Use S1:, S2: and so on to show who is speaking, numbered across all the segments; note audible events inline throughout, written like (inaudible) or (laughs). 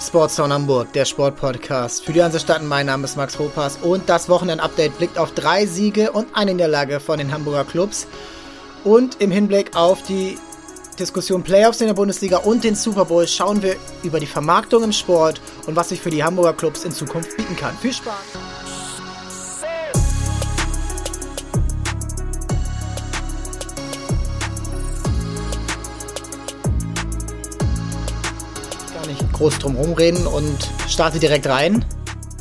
S1: Sportsound Hamburg, der Sportpodcast für die Hansestadt. Mein Name ist Max Hopas und das Wochenend-Update blickt auf drei Siege und eine Niederlage von den Hamburger Clubs und im Hinblick auf die Diskussion Playoffs in der Bundesliga und den Super Bowl schauen wir über die Vermarktung im Sport und was sich für die Hamburger Clubs in Zukunft bieten kann. Viel Spaß! Groß drum rumreden und starte direkt rein.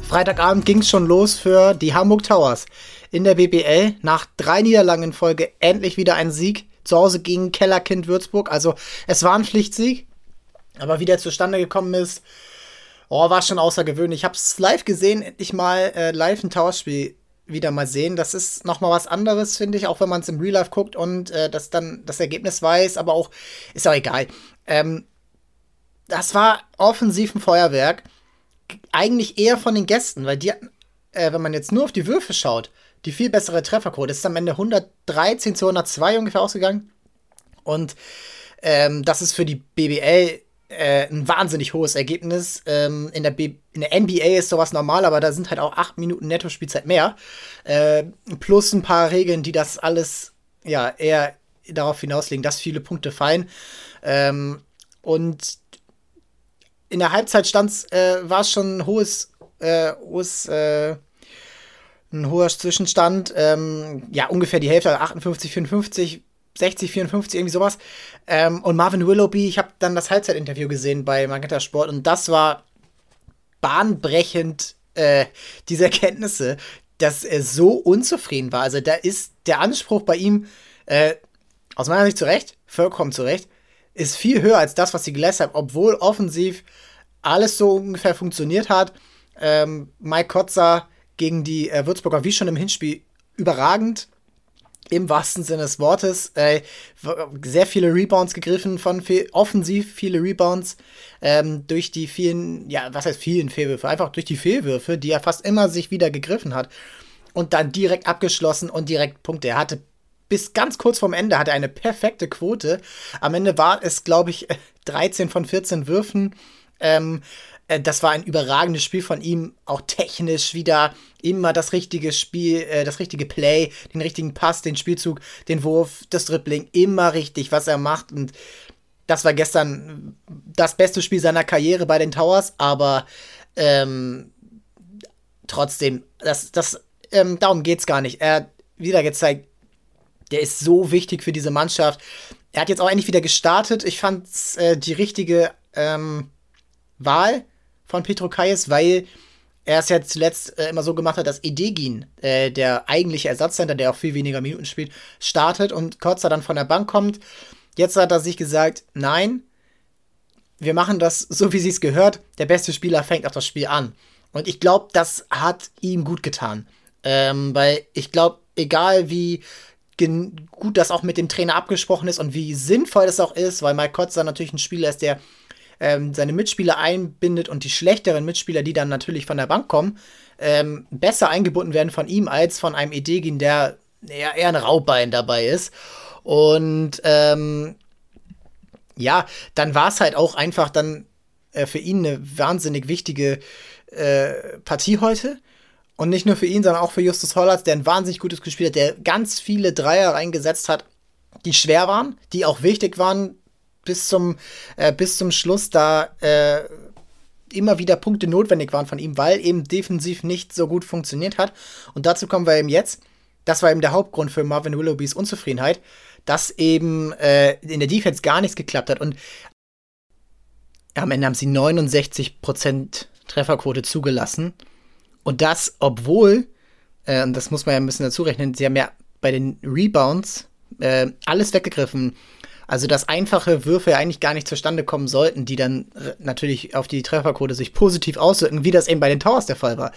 S1: Freitagabend ging es schon los für die Hamburg Towers in der BBL. Nach drei Niederlagen in Folge endlich wieder ein Sieg. Zu Hause gegen Kellerkind Würzburg. Also es war ein Pflichtsieg. Aber wie der zustande gekommen ist, oh, war schon außergewöhnlich. Ich habe es live gesehen, endlich mal äh, live ein Towers-Spiel wieder mal sehen. Das ist noch mal was anderes, finde ich, auch wenn man es im Real Life guckt und äh, das dann das Ergebnis weiß, aber auch ist auch egal. Ähm, das war offensiv ein Feuerwerk. Eigentlich eher von den Gästen, weil die, äh, wenn man jetzt nur auf die Würfe schaut, die viel bessere Trefferquote. ist am Ende 113 zu 102 ungefähr ausgegangen. Und ähm, das ist für die BBL äh, ein wahnsinnig hohes Ergebnis. Ähm, in, der B in der NBA ist sowas normal, aber da sind halt auch 8 Minuten Netto-Spielzeit mehr. Äh, plus ein paar Regeln, die das alles ja eher darauf hinauslegen, dass viele Punkte fallen. Ähm, und in der Halbzeit stand's, äh, war es schon ein hohes, äh, hohes, äh, ein hoher Zwischenstand. Ähm, ja, ungefähr die Hälfte, 58, 54, 60, 54, irgendwie sowas. Ähm, und Marvin Willoughby, ich habe dann das Halbzeitinterview gesehen bei Magenta Sport und das war bahnbrechend, äh, diese Erkenntnisse, dass er so unzufrieden war. Also da ist der Anspruch bei ihm, äh, aus meiner Sicht zu Recht, vollkommen zu Recht, ist viel höher als das, was sie geleistet haben, obwohl offensiv alles so ungefähr funktioniert hat. Ähm, Mike Kotzer gegen die äh, Würzburger, wie schon im Hinspiel, überragend. Im wahrsten Sinne des Wortes. Äh, sehr viele Rebounds gegriffen von offensiv viele Rebounds ähm, durch die vielen, ja, was heißt vielen Fehlwürfe? Einfach durch die Fehlwürfe, die er fast immer sich wieder gegriffen hat. Und dann direkt abgeschlossen und direkt Punkte. Er hatte bis ganz kurz vorm Ende hatte eine perfekte Quote. Am Ende war es, glaube ich, (laughs) 13 von 14 Würfen. Ähm, äh, das war ein überragendes Spiel von ihm, auch technisch wieder immer das richtige Spiel, äh, das richtige Play, den richtigen Pass, den Spielzug, den Wurf, das Dribbling, immer richtig, was er macht. Und das war gestern das beste Spiel seiner Karriere bei den Towers, aber ähm, trotzdem, das, das, ähm, darum geht's gar nicht. Er hat wieder gezeigt, der ist so wichtig für diese Mannschaft. Er hat jetzt auch endlich wieder gestartet. Ich fand äh, die richtige ähm, Wahl von Petro Kayes, weil er es ja zuletzt äh, immer so gemacht hat, dass Edegin, äh, der eigentliche Ersatzcenter, der auch viel weniger Minuten spielt, startet und Kotzer dann von der Bank kommt. Jetzt hat er sich gesagt, nein, wir machen das so, wie sie es gehört. Der beste Spieler fängt auch das Spiel an. Und ich glaube, das hat ihm gut getan. Ähm, weil ich glaube, egal wie gut das auch mit dem Trainer abgesprochen ist und wie sinnvoll das auch ist, weil Mike Kotzer natürlich ein Spieler ist, der ähm, seine Mitspieler einbindet und die schlechteren Mitspieler, die dann natürlich von der Bank kommen, ähm, besser eingebunden werden von ihm als von einem Edegin, der eher, eher ein Raubbein dabei ist. Und ähm, ja, dann war es halt auch einfach dann äh, für ihn eine wahnsinnig wichtige äh, Partie heute. Und nicht nur für ihn, sondern auch für Justus Hollatz, der ein wahnsinnig gutes gespielt hat, der ganz viele Dreier reingesetzt hat, die schwer waren, die auch wichtig waren bis zum, äh, bis zum Schluss, da äh, immer wieder Punkte notwendig waren von ihm, weil eben defensiv nicht so gut funktioniert hat. Und dazu kommen wir eben jetzt. Das war eben der Hauptgrund für Marvin Willoughbys Unzufriedenheit, dass eben äh, in der Defense gar nichts geklappt hat. Und am Ende haben sie 69% Trefferquote zugelassen. Und das, obwohl, äh, und das muss man ja ein bisschen dazu rechnen, sie haben ja bei den Rebounds äh, alles weggegriffen. Also, dass einfache Würfe eigentlich gar nicht zustande kommen sollten, die dann natürlich auf die Trefferquote sich positiv auswirken, wie das eben bei den Towers der Fall war.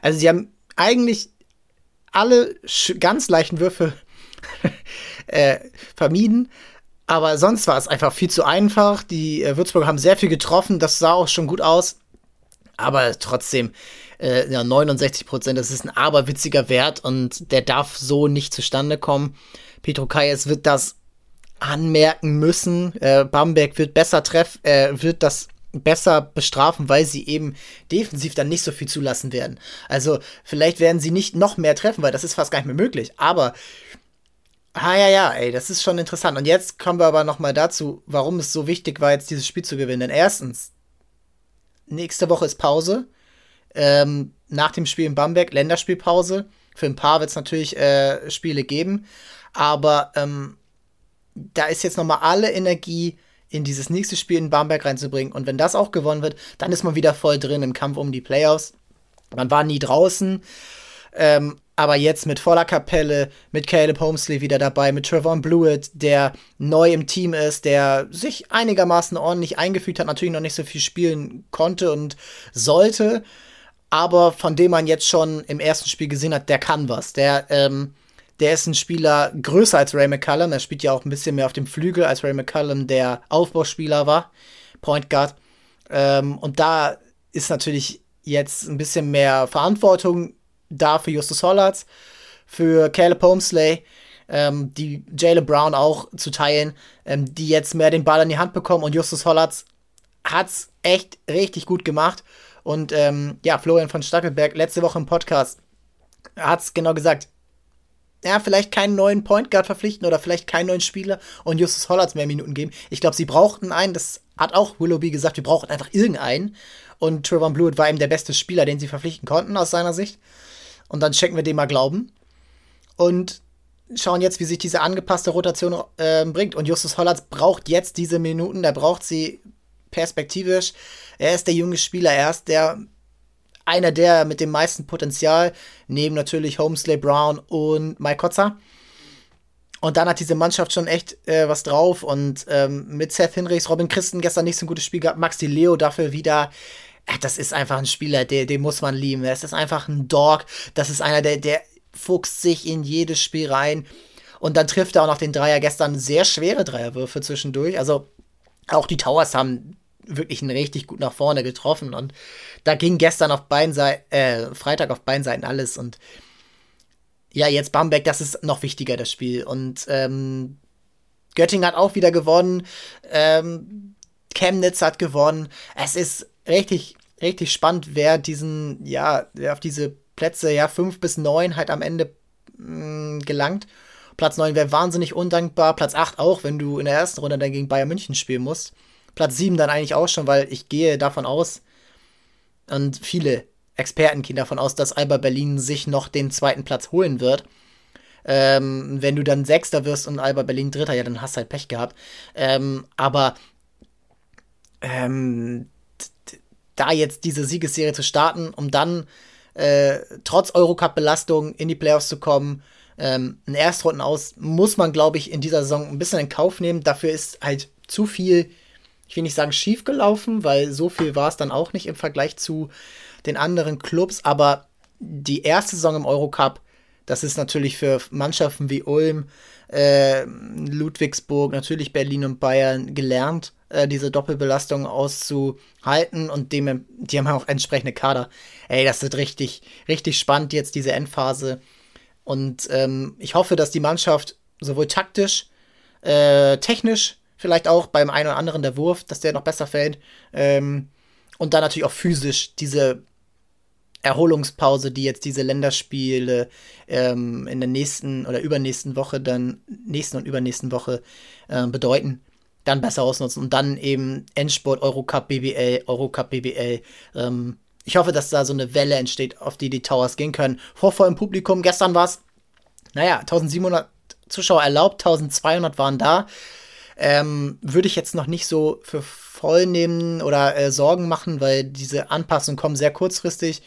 S1: Also, sie haben eigentlich alle ganz leichten Würfe (laughs) äh, vermieden. Aber sonst war es einfach viel zu einfach. Die äh, Würzburger haben sehr viel getroffen. Das sah auch schon gut aus. Aber trotzdem, äh, ja, 69 Prozent, das ist ein aberwitziger Wert und der darf so nicht zustande kommen. Petro Kayes wird das anmerken müssen. Äh, Bamberg wird besser treffen, äh, wird das besser bestrafen, weil sie eben defensiv dann nicht so viel zulassen werden. Also vielleicht werden sie nicht noch mehr treffen, weil das ist fast gar nicht mehr möglich. Aber Ah ja, ja, ey, das ist schon interessant. Und jetzt kommen wir aber noch mal dazu, warum es so wichtig war, jetzt dieses Spiel zu gewinnen. Denn erstens, nächste Woche ist Pause. Ähm, nach dem Spiel in Bamberg Länderspielpause. Für ein paar wird es natürlich äh, Spiele geben. Aber ähm, da ist jetzt noch mal alle Energie in dieses nächste Spiel in Bamberg reinzubringen. Und wenn das auch gewonnen wird, dann ist man wieder voll drin im Kampf um die Playoffs. Man war nie draußen. Ähm, aber jetzt mit voller Kapelle, mit Caleb Homesley wieder dabei, mit Trevon Blewett, der neu im Team ist, der sich einigermaßen ordentlich eingefügt hat, natürlich noch nicht so viel spielen konnte und sollte, aber von dem man jetzt schon im ersten Spiel gesehen hat, der kann was. Der, ähm, der ist ein Spieler größer als Ray McCallum. Er spielt ja auch ein bisschen mehr auf dem Flügel, als Ray McCallum der Aufbauspieler war, Point Guard. Ähm, und da ist natürlich jetzt ein bisschen mehr Verantwortung da für Justus Hollatz, für Caleb Homesley, ähm, die Jalen Brown auch zu teilen, ähm, die jetzt mehr den Ball in die Hand bekommen und Justus Hollatz hat's echt richtig gut gemacht. Und ähm, ja, Florian von Stackelberg letzte Woche im Podcast hat's genau gesagt. Ja, vielleicht keinen neuen Point Guard verpflichten oder vielleicht keinen neuen Spieler und Justus Hollatz mehr Minuten geben. Ich glaube, sie brauchten einen, das hat auch Willoughby gesagt, wir brauchen einfach irgendeinen. Und Trevor Blewett war eben der beste Spieler, den sie verpflichten konnten, aus seiner Sicht. Und dann checken wir dem mal Glauben. Und schauen jetzt, wie sich diese angepasste Rotation äh, bringt. Und Justus Hollatz braucht jetzt diese Minuten, der braucht sie perspektivisch. Er ist der junge Spieler, er ist der einer der mit dem meisten Potenzial, neben natürlich Homesley Brown und Mike Kotzer. Und dann hat diese Mannschaft schon echt äh, was drauf. Und ähm, mit Seth Hinrichs, Robin Christen gestern nicht so ein gutes Spiel gehabt, Maxi Leo dafür wieder das ist einfach ein Spieler, der, den muss man lieben. Das ist einfach ein Dog. Das ist einer, der, der fuchst sich in jedes Spiel rein. Und dann trifft er auch noch den Dreier gestern sehr schwere Dreierwürfe zwischendurch. Also auch die Towers haben wirklich einen richtig gut nach vorne getroffen. Und da ging gestern auf beiden Seiten, äh, Freitag auf beiden Seiten alles. Und ja, jetzt Bamberg, das ist noch wichtiger, das Spiel. Und ähm, Göttingen hat auch wieder gewonnen. Ähm, Chemnitz hat gewonnen. Es ist richtig richtig spannend, wer diesen, ja, wer auf diese Plätze, ja, fünf bis neun halt am Ende mh, mm, gelangt. Platz 9 wäre wahnsinnig undankbar. Platz 8 auch, wenn du in der ersten Runde dann gegen Bayern München spielen musst. Platz 7 dann eigentlich auch schon, weil ich gehe davon aus, und viele Experten gehen davon aus, dass Alba Berlin sich noch den zweiten Platz holen wird. Ähm, wenn du dann Sechster wirst und Alba Berlin Dritter, ja, dann hast du halt Pech gehabt. Ähm, aber ähm, da jetzt diese Siegesserie zu starten, um dann äh, trotz Eurocup-Belastung in die Playoffs zu kommen. Ähm, ein Erstrunden aus muss man, glaube ich, in dieser Saison ein bisschen in Kauf nehmen. Dafür ist halt zu viel, ich will nicht sagen schief gelaufen, weil so viel war es dann auch nicht im Vergleich zu den anderen Clubs. Aber die erste Saison im Eurocup, das ist natürlich für Mannschaften wie Ulm, äh, Ludwigsburg, natürlich Berlin und Bayern gelernt äh, diese Doppelbelastung auszuhalten und dem, die haben auch entsprechende Kader. Ey, das wird richtig, richtig spannend jetzt, diese Endphase. Und ähm, ich hoffe, dass die Mannschaft sowohl taktisch, äh, technisch, vielleicht auch beim einen oder anderen der Wurf, dass der noch besser fällt. Ähm, und dann natürlich auch physisch diese Erholungspause, die jetzt diese Länderspiele ähm, in der nächsten oder übernächsten Woche, dann nächsten und übernächsten Woche äh, bedeuten dann besser ausnutzen und dann eben Endsport, Eurocup, BBL, Eurocup, BBL. Ähm, ich hoffe, dass da so eine Welle entsteht, auf die die Towers gehen können. Vor vollem Publikum, gestern war es, naja, 1700 Zuschauer erlaubt, 1200 waren da. Ähm, würde ich jetzt noch nicht so für voll nehmen oder äh, Sorgen machen, weil diese Anpassungen kommen sehr kurzfristig.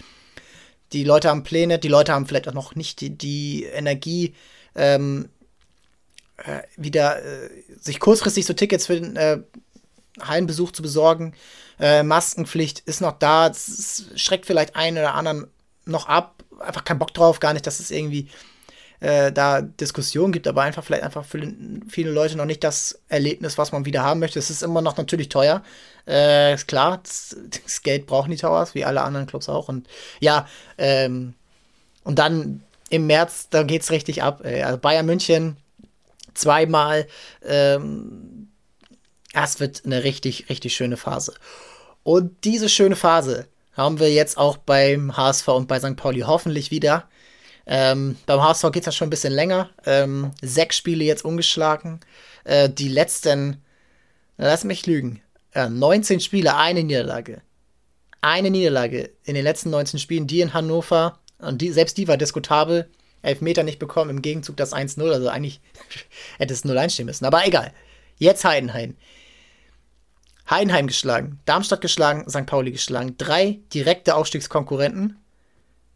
S1: Die Leute haben Pläne, die Leute haben vielleicht auch noch nicht die, die Energie, ähm, äh, wieder äh, sich kurzfristig so Tickets für den äh, Hallenbesuch zu besorgen. Äh, Maskenpflicht ist noch da. Es schreckt vielleicht einen oder anderen noch ab. Einfach keinen Bock drauf, gar nicht, dass es irgendwie äh, da Diskussionen gibt, aber einfach vielleicht einfach für viele Leute noch nicht das Erlebnis, was man wieder haben möchte. Es ist immer noch natürlich teuer. Äh, ist klar, das, das, Geld brauchen die Towers, wie alle anderen Clubs auch. Und ja, ähm, und dann im März, da geht's richtig ab. Also Bayern München zweimal. Ähm, es wird eine richtig, richtig schöne Phase. Und diese schöne Phase haben wir jetzt auch beim HSV und bei St. Pauli hoffentlich wieder. Ähm, beim HSV geht es ja schon ein bisschen länger. Ähm, sechs Spiele jetzt ungeschlagen. Äh, die letzten, lass mich lügen, äh, 19 Spiele, eine Niederlage. Eine Niederlage in den letzten 19 Spielen, die in Hannover. Und die, selbst die war diskutabel. Elfmeter nicht bekommen, im Gegenzug das 1-0. Also eigentlich (laughs) hätte es 0 stehen müssen. Aber egal. Jetzt Heidenheim. Heidenheim geschlagen, Darmstadt geschlagen, St. Pauli geschlagen. Drei direkte Aufstiegskonkurrenten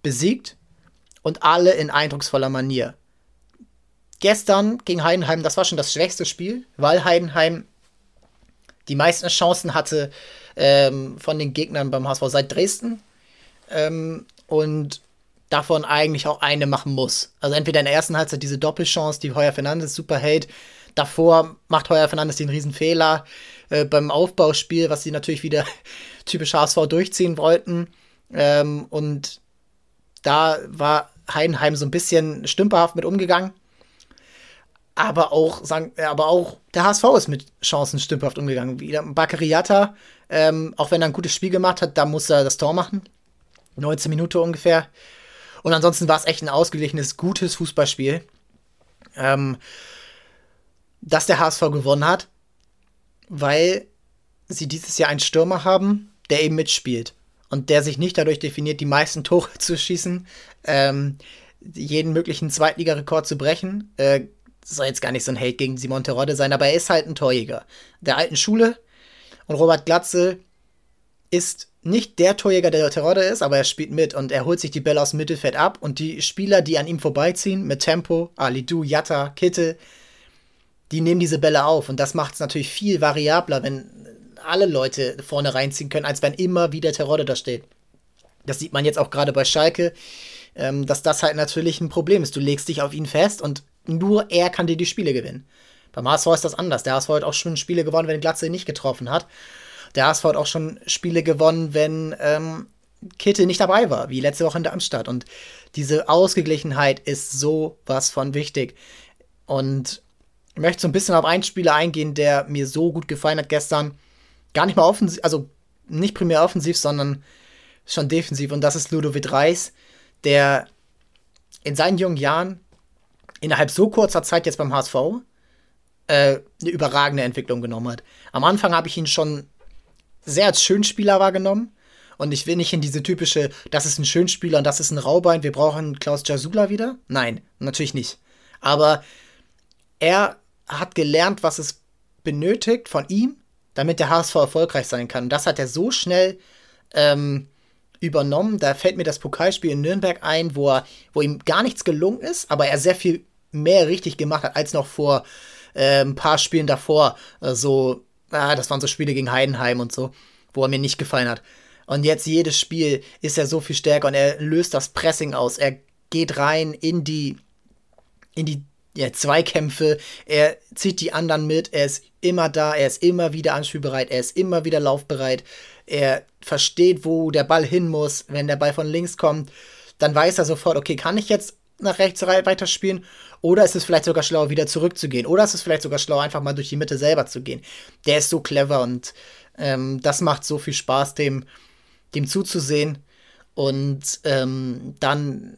S1: besiegt und alle in eindrucksvoller Manier. Gestern gegen Heidenheim, das war schon das schwächste Spiel, weil Heidenheim die meisten Chancen hatte ähm, von den Gegnern beim HSV seit Dresden ähm, und davon eigentlich auch eine machen muss. Also entweder in der ersten Halbzeit diese Doppelchance, die Heuer Fernandes super hält. Davor macht Heuer Fernandes den Riesenfehler äh, beim Aufbauspiel, was sie natürlich wieder (laughs) typisch HSV durchziehen wollten. Ähm, und da war Heidenheim so ein bisschen stümperhaft mit umgegangen. Aber auch, sagen, aber auch der HSV ist mit Chancen stümperhaft umgegangen. Wieder Bakariata, ähm, auch wenn er ein gutes Spiel gemacht hat, da muss er das Tor machen. 19 Minuten ungefähr. Und ansonsten war es echt ein ausgeglichenes, gutes Fußballspiel. Ähm, dass der HSV gewonnen hat, weil sie dieses Jahr einen Stürmer haben, der eben mitspielt und der sich nicht dadurch definiert, die meisten Tore (laughs) zu schießen, ähm, jeden möglichen Zweitligarekord zu brechen. Äh, soll jetzt gar nicht so ein Hate gegen Simon Terodde sein, aber er ist halt ein Torjäger der alten Schule. Und Robert Glatze ist nicht der Torjäger, der Terodde ist, aber er spielt mit und er holt sich die Bälle aus dem Mittelfeld ab und die Spieler, die an ihm vorbeiziehen, mit Tempo, Alidu, Jatta, Kitte, die nehmen diese Bälle auf. Und das macht es natürlich viel variabler, wenn alle Leute vorne reinziehen können, als wenn immer wieder Terodde da steht. Das sieht man jetzt auch gerade bei Schalke, ähm, dass das halt natürlich ein Problem ist. Du legst dich auf ihn fest und nur er kann dir die Spiele gewinnen. Beim HSV ist das anders. Der HSV hat auch schon Spiele gewonnen, wenn Glatze nicht getroffen hat. Der HSV hat auch schon Spiele gewonnen, wenn ähm, Kitte nicht dabei war, wie letzte Woche in der Amstadt. Und diese Ausgeglichenheit ist so was von wichtig. Und ich möchte so ein bisschen auf einen Spieler eingehen, der mir so gut gefallen hat gestern. Gar nicht mal offensiv, also nicht primär offensiv, sondern schon defensiv. Und das ist Ludovic Reis, der in seinen jungen Jahren innerhalb so kurzer Zeit jetzt beim HSV äh, eine überragende Entwicklung genommen hat. Am Anfang habe ich ihn schon sehr als Schönspieler wahrgenommen. Und ich will nicht in diese typische, das ist ein Schönspieler und das ist ein Raubein, wir brauchen Klaus Jasula wieder. Nein, natürlich nicht. Aber er hat gelernt, was es benötigt von ihm, damit der HSV erfolgreich sein kann. Und das hat er so schnell ähm, übernommen. Da fällt mir das Pokalspiel in Nürnberg ein, wo, er, wo ihm gar nichts gelungen ist, aber er sehr viel mehr richtig gemacht hat als noch vor äh, ein paar Spielen davor. So, ah, das waren so Spiele gegen Heidenheim und so, wo er mir nicht gefallen hat. Und jetzt jedes Spiel ist er so viel stärker und er löst das Pressing aus. Er geht rein in die, in die ja, Zweikämpfe, er zieht die anderen mit, er ist immer da, er ist immer wieder anspielbereit, er ist immer wieder laufbereit, er versteht, wo der Ball hin muss. Wenn der Ball von links kommt, dann weiß er sofort, okay, kann ich jetzt nach rechts weiterspielen? Oder ist es vielleicht sogar schlauer, wieder zurückzugehen? Oder ist es vielleicht sogar schlauer, einfach mal durch die Mitte selber zu gehen? Der ist so clever und ähm, das macht so viel Spaß, dem, dem zuzusehen. Und ähm, dann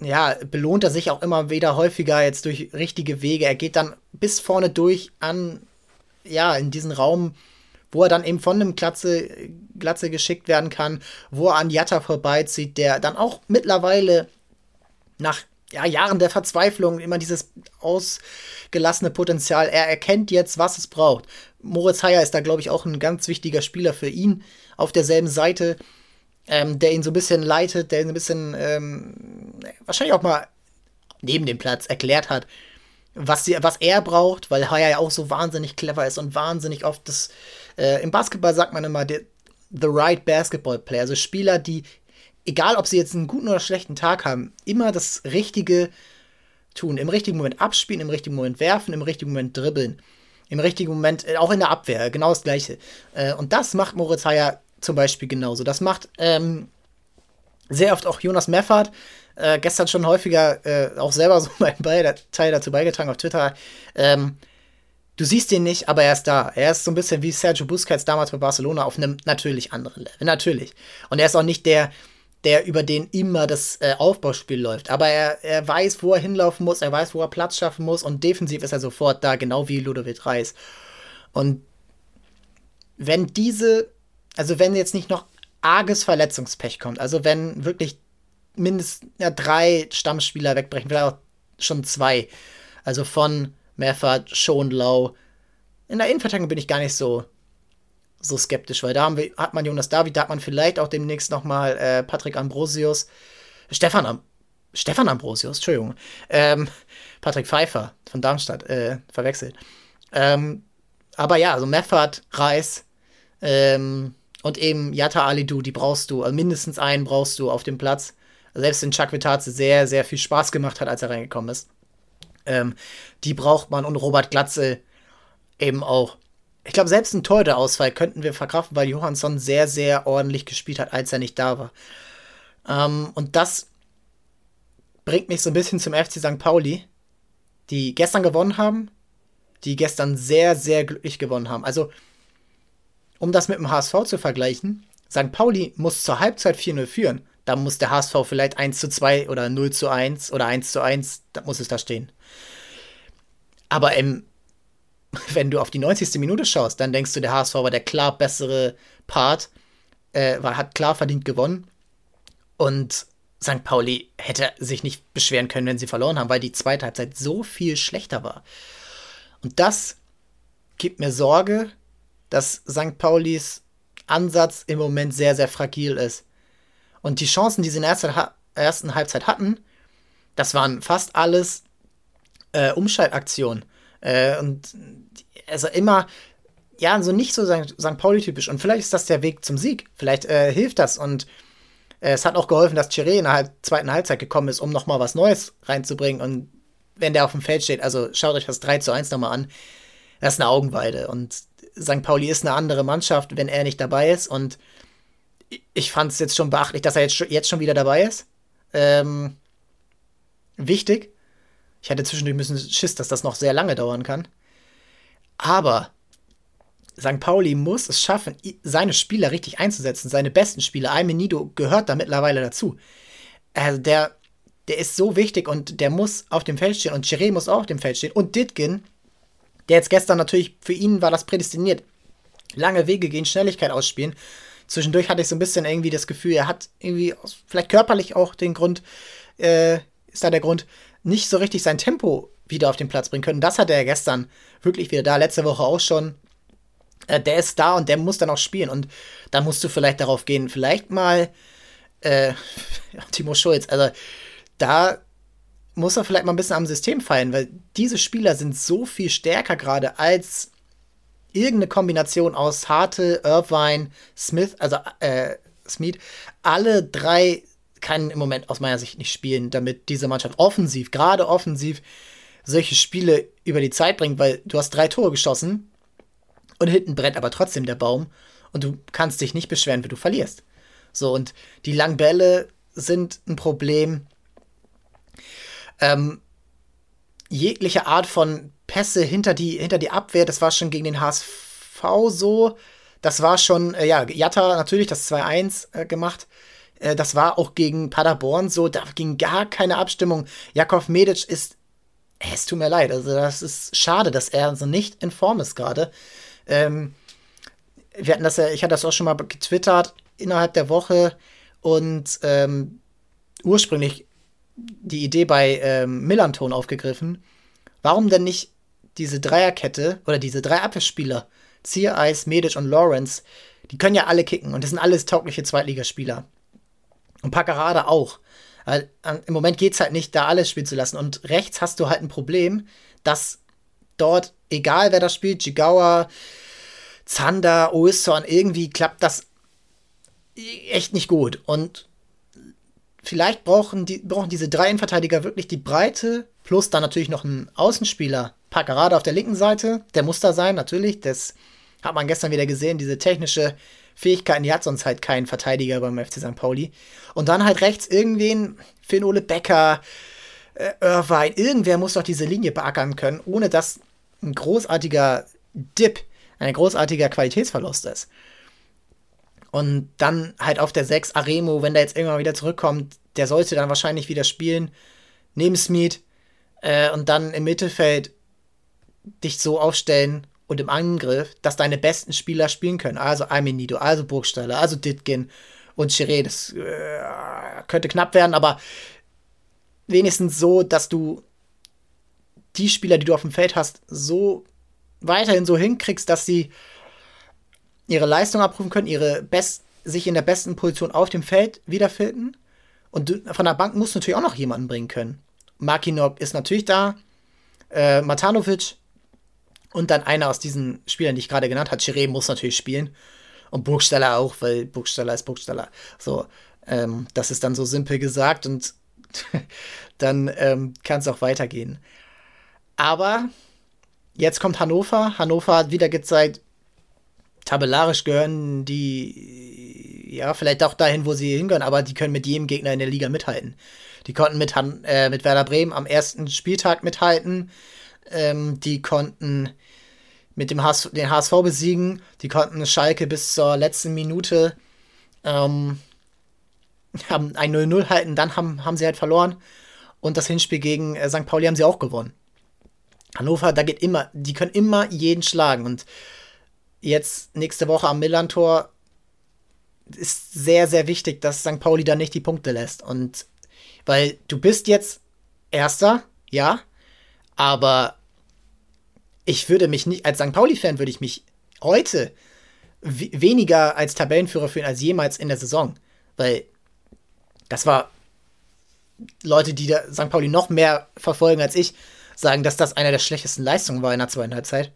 S1: ja, belohnt er sich auch immer wieder häufiger jetzt durch richtige Wege. Er geht dann bis vorne durch an, ja, in diesen Raum, wo er dann eben von einem Glatze, Glatze geschickt werden kann, wo er an Jatta vorbeizieht, der dann auch mittlerweile nach ja, Jahren der Verzweiflung immer dieses ausgelassene Potenzial, er erkennt jetzt, was es braucht. Moritz Heyer ist da, glaube ich, auch ein ganz wichtiger Spieler für ihn auf derselben Seite ähm, der ihn so ein bisschen leitet, der ihn so ein bisschen ähm, wahrscheinlich auch mal neben dem Platz erklärt hat, was, die, was er braucht, weil Haya ja auch so wahnsinnig clever ist und wahnsinnig oft das. Äh, Im Basketball sagt man immer, the, the right basketball player, also Spieler, die, egal ob sie jetzt einen guten oder schlechten Tag haben, immer das Richtige tun. Im richtigen Moment abspielen, im richtigen Moment werfen, im richtigen Moment dribbeln. Im richtigen Moment, äh, auch in der Abwehr, genau das Gleiche. Äh, und das macht Moritz Heyer zum Beispiel genauso. Das macht ähm, sehr oft auch Jonas Meffert. Äh, gestern schon häufiger äh, auch selber (laughs) so mein Teil dazu beigetragen auf Twitter. Ähm, du siehst ihn nicht, aber er ist da. Er ist so ein bisschen wie Sergio Busquets damals bei Barcelona auf einem natürlich anderen Level. Natürlich. Und er ist auch nicht der, der über den immer das äh, Aufbauspiel läuft. Aber er, er weiß, wo er hinlaufen muss, er weiß, wo er Platz schaffen muss und defensiv ist er sofort da, genau wie Ludovic Reis. Und wenn diese, also wenn jetzt nicht noch arges Verletzungspech kommt, also wenn wirklich mindestens ja, drei Stammspieler wegbrechen, vielleicht auch schon zwei, also von Meffert, Schonlau. In der Innenverteidigung bin ich gar nicht so, so skeptisch, weil da wir, hat man Jonas David, da hat man vielleicht auch demnächst nochmal äh, Patrick Ambrosius, Stefan, Am Stefan Ambrosius, Entschuldigung, ähm, Patrick Pfeiffer von Darmstadt, äh, verwechselt. Ähm, aber ja, also Meffert, Reis ähm, und eben Yatta Alidu, die brauchst du, also mindestens einen brauchst du auf dem Platz. Selbst wenn Chuck Vitaze sehr, sehr viel Spaß gemacht hat, als er reingekommen ist. Ähm, die braucht man und Robert Glatzel eben auch. Ich glaube, selbst ein Torhüter-Ausfall könnten wir verkraften, weil Johansson sehr, sehr ordentlich gespielt hat, als er nicht da war. Ähm, und das bringt mich so ein bisschen zum FC St. Pauli, die gestern gewonnen haben, die gestern sehr, sehr glücklich gewonnen haben. Also, um das mit dem HSV zu vergleichen, St. Pauli muss zur Halbzeit 4-0 führen. Da muss der HSV vielleicht 1 zu 2 oder 0 zu 1 oder 1 zu 1, da muss es da stehen. Aber im, (laughs) wenn du auf die 90. Minute schaust, dann denkst du, der HSV war der klar bessere Part, äh, war, hat klar verdient gewonnen. Und St. Pauli hätte sich nicht beschweren können, wenn sie verloren haben, weil die zweite Halbzeit so viel schlechter war. Und das gibt mir Sorge, dass St. Paulis Ansatz im Moment sehr, sehr fragil ist. Und die Chancen, die sie in der ersten, Halbzeit hatten, das waren fast alles äh, Umschaltaktionen. Äh, und also immer, ja, so nicht so St. Pauli-typisch. Und vielleicht ist das der Weg zum Sieg. Vielleicht äh, hilft das. Und äh, es hat auch geholfen, dass Chiré in der halb, zweiten Halbzeit gekommen ist, um nochmal was Neues reinzubringen. Und wenn der auf dem Feld steht, also schaut euch das 3 zu 1 nochmal an, das ist eine Augenweide. Und St. Pauli ist eine andere Mannschaft, wenn er nicht dabei ist. Und ich fand es jetzt schon beachtlich, dass er jetzt, jetzt schon wieder dabei ist. Ähm, wichtig. Ich hatte zwischendurch ein bisschen Schiss, dass das noch sehr lange dauern kann. Aber St. Pauli muss es schaffen, seine Spieler richtig einzusetzen, seine besten Spieler. Almenido gehört da mittlerweile dazu. Also der, der ist so wichtig und der muss auf dem Feld stehen und Chiré muss auch auf dem Feld stehen. Und Ditkin, der jetzt gestern natürlich, für ihn war das prädestiniert. Lange Wege gehen, Schnelligkeit ausspielen. Zwischendurch hatte ich so ein bisschen irgendwie das Gefühl, er hat irgendwie, vielleicht körperlich auch den Grund, äh, ist da der Grund, nicht so richtig sein Tempo wieder auf den Platz bringen können. Das hat er gestern wirklich wieder da, letzte Woche auch schon. Äh, der ist da und der muss dann auch spielen. Und da musst du vielleicht darauf gehen, vielleicht mal äh, (laughs) Timo Schulz, also da muss er vielleicht mal ein bisschen am System feilen, weil diese Spieler sind so viel stärker gerade als irgendeine Kombination aus Harte, Irvine, Smith, also äh, Smith. Alle drei kann im Moment aus meiner Sicht nicht spielen, damit diese Mannschaft offensiv, gerade offensiv, solche Spiele über die Zeit bringt, weil du hast drei Tore geschossen und hinten brennt aber trotzdem der Baum und du kannst dich nicht beschweren, wenn du verlierst. So, und die langen Bälle sind ein Problem. Ähm, jegliche Art von Pässe hinter die, hinter die Abwehr, das war schon gegen den HSV so. Das war schon, äh, ja, Jatta natürlich das 2-1 äh, gemacht. Äh, das war auch gegen Paderborn so, da ging gar keine Abstimmung. Jakov Medic ist, es tut mir leid, also das ist schade, dass er so nicht in Form ist gerade. Ähm, wir hatten das ja, ich hatte das auch schon mal getwittert innerhalb der Woche und ähm, ursprünglich die Idee bei ähm, Millanton aufgegriffen. Warum denn nicht diese Dreierkette oder diese drei Abwehrspieler, Ziereis, Medic und Lawrence, die können ja alle kicken und das sind alles taugliche Zweitligaspieler. Und Paccarada auch. Weil, Im Moment geht es halt nicht, da alles spielen zu lassen. Und rechts hast du halt ein Problem, dass dort, egal wer das spielt, Jigawa, Zander, Olson, irgendwie klappt das echt nicht gut. Und vielleicht brauchen, die, brauchen diese drei Innenverteidiger wirklich die Breite, plus dann natürlich noch ein Außenspieler. Paccarada auf der linken Seite, der muss da sein, natürlich. Das hat man gestern wieder gesehen, diese technische Fähigkeiten, die hat sonst halt kein Verteidiger beim FC St. Pauli. Und dann halt rechts irgendwen, Finn-Ole Becker, äh, Irvine, irgendwer muss doch diese Linie beackern können, ohne dass ein großartiger Dip, ein großartiger Qualitätsverlust ist. Und dann halt auf der 6 Aremo, wenn der jetzt irgendwann wieder zurückkommt, der sollte dann wahrscheinlich wieder spielen. Neben Smith äh, und dann im Mittelfeld dich so aufstellen und im Angriff, dass deine besten Spieler spielen können. Also Almenido, also Burgstaller, also Ditkin und Chiré. Das äh, könnte knapp werden, aber wenigstens so, dass du die Spieler, die du auf dem Feld hast, so weiterhin so hinkriegst, dass sie ihre Leistung abrufen können, ihre best sich in der besten Position auf dem Feld wiederfinden. Und von der Bank musst du natürlich auch noch jemanden bringen können. Makinok ist natürlich da, äh, Matanovic und dann einer aus diesen Spielern, die ich gerade genannt habe, Chiré muss natürlich spielen. Und Burgstaller auch, weil Burgstaller ist Burgstaller. So, ähm, das ist dann so simpel gesagt und (laughs) dann ähm, kann es auch weitergehen. Aber jetzt kommt Hannover. Hannover hat wieder gezeigt, tabellarisch gehören die, ja, vielleicht auch dahin, wo sie hingehören, aber die können mit jedem Gegner in der Liga mithalten. Die konnten mit, Han äh, mit Werder Bremen am ersten Spieltag mithalten. Ähm, die konnten mit dem HS den HSV besiegen. Die konnten Schalke bis zur letzten Minute ähm, haben ein 0-0 halten. Dann haben, haben sie halt verloren. Und das Hinspiel gegen äh, St. Pauli haben sie auch gewonnen. Hannover, da geht immer, die können immer jeden schlagen. Und jetzt nächste Woche am Millantor ist sehr, sehr wichtig, dass St. Pauli da nicht die Punkte lässt. Und weil du bist jetzt Erster, ja, aber ich würde mich nicht, als St. Pauli-Fan würde ich mich heute weniger als Tabellenführer fühlen als jemals in der Saison. Weil das war Leute, die da St. Pauli noch mehr verfolgen als ich, sagen, dass das einer der schlechtesten Leistungen war in der zweiten Halbzeit.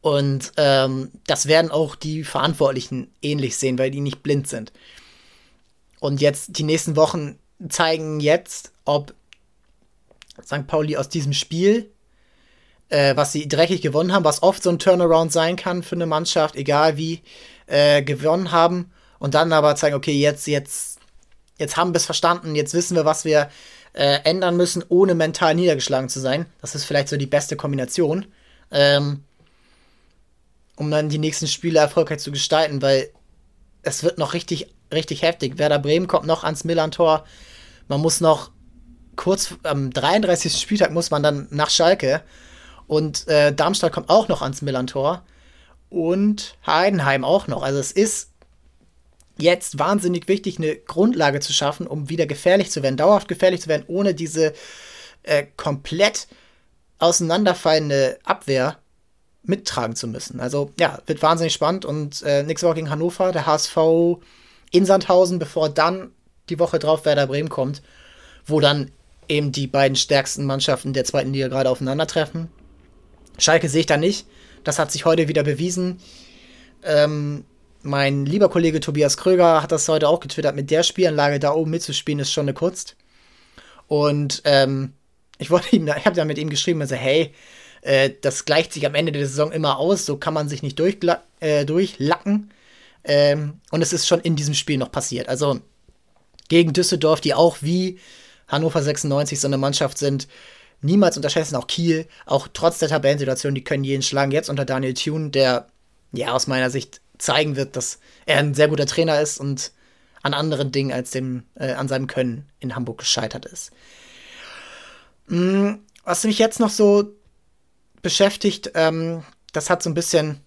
S1: Und ähm, das werden auch die Verantwortlichen ähnlich sehen, weil die nicht blind sind. Und jetzt die nächsten Wochen zeigen jetzt, ob St. Pauli aus diesem Spiel, äh, was sie dreckig gewonnen haben, was oft so ein Turnaround sein kann für eine Mannschaft, egal wie, äh, gewonnen haben. Und dann aber zeigen, okay, jetzt, jetzt, jetzt haben wir es verstanden, jetzt wissen wir, was wir äh, ändern müssen, ohne mental niedergeschlagen zu sein. Das ist vielleicht so die beste Kombination. Ähm, um dann die nächsten Spiele erfolgreich zu gestalten, weil es wird noch richtig, richtig heftig. Werder Bremen kommt noch ans Millantor. Man muss noch kurz am 33. Spieltag muss man dann nach Schalke. Und äh, Darmstadt kommt auch noch ans Millantor. Und Heidenheim auch noch. Also es ist jetzt wahnsinnig wichtig, eine Grundlage zu schaffen, um wieder gefährlich zu werden, dauerhaft gefährlich zu werden, ohne diese äh, komplett auseinanderfallende Abwehr mittragen zu müssen. Also ja, wird wahnsinnig spannend und äh, nächste Woche gegen Hannover, der HSV in Sandhausen, bevor dann die Woche drauf Werder Bremen kommt, wo dann eben die beiden stärksten Mannschaften der zweiten Liga gerade aufeinandertreffen. Schalke sehe ich da nicht. Das hat sich heute wieder bewiesen. Ähm, mein lieber Kollege Tobias Kröger hat das heute auch getwittert. Mit der Spielanlage da oben mitzuspielen, ist schon eine Kunst. Und ähm, ich wollte ihm, ich habe da mit ihm geschrieben, also hey, äh, das gleicht sich am Ende der Saison immer aus, so kann man sich nicht äh, durchlacken. Ähm, und es ist schon in diesem Spiel noch passiert. Also gegen Düsseldorf, die auch wie Hannover 96 so eine Mannschaft sind, niemals unterschätzen, auch Kiel, auch trotz der Tabellensituation, die können jeden schlagen. Jetzt unter Daniel Thune, der ja aus meiner Sicht zeigen wird, dass er ein sehr guter Trainer ist und an anderen Dingen als dem, äh, an seinem Können in Hamburg gescheitert ist. Mhm, was mich jetzt noch so beschäftigt. Ähm, das hat so ein bisschen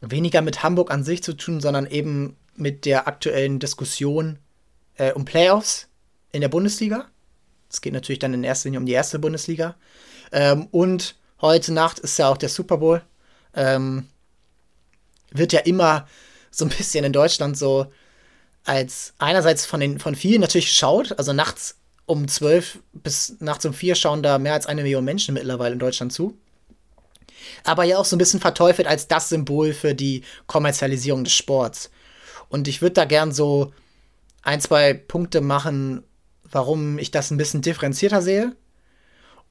S1: weniger mit Hamburg an sich zu tun, sondern eben mit der aktuellen Diskussion äh, um Playoffs in der Bundesliga. Es geht natürlich dann in erster Linie um die erste Bundesliga. Ähm, und heute Nacht ist ja auch der Super Bowl. Ähm, wird ja immer so ein bisschen in Deutschland so als einerseits von den von vielen natürlich geschaut, also nachts um 12 bis nachts um 4 schauen da mehr als eine Million Menschen mittlerweile in Deutschland zu aber ja auch so ein bisschen verteufelt als das Symbol für die Kommerzialisierung des Sports. Und ich würde da gern so ein, zwei Punkte machen, warum ich das ein bisschen differenzierter sehe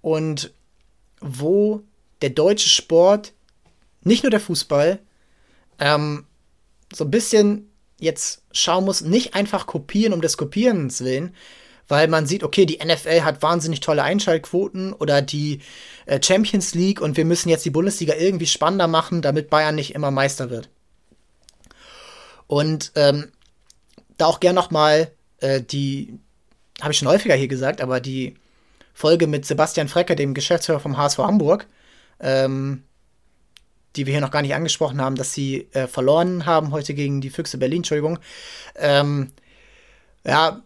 S1: und wo der deutsche Sport, nicht nur der Fußball, ähm, so ein bisschen jetzt schauen muss, nicht einfach kopieren um des Kopierens willen, weil man sieht, okay, die NFL hat wahnsinnig tolle Einschaltquoten oder die äh, Champions League und wir müssen jetzt die Bundesliga irgendwie spannender machen, damit Bayern nicht immer Meister wird. Und ähm, da auch gern noch mal äh, die, habe ich schon häufiger hier gesagt, aber die Folge mit Sebastian Frecke, dem Geschäftsführer vom HSV Hamburg, ähm, die wir hier noch gar nicht angesprochen haben, dass sie äh, verloren haben heute gegen die Füchse Berlin, Entschuldigung. Ähm, ja,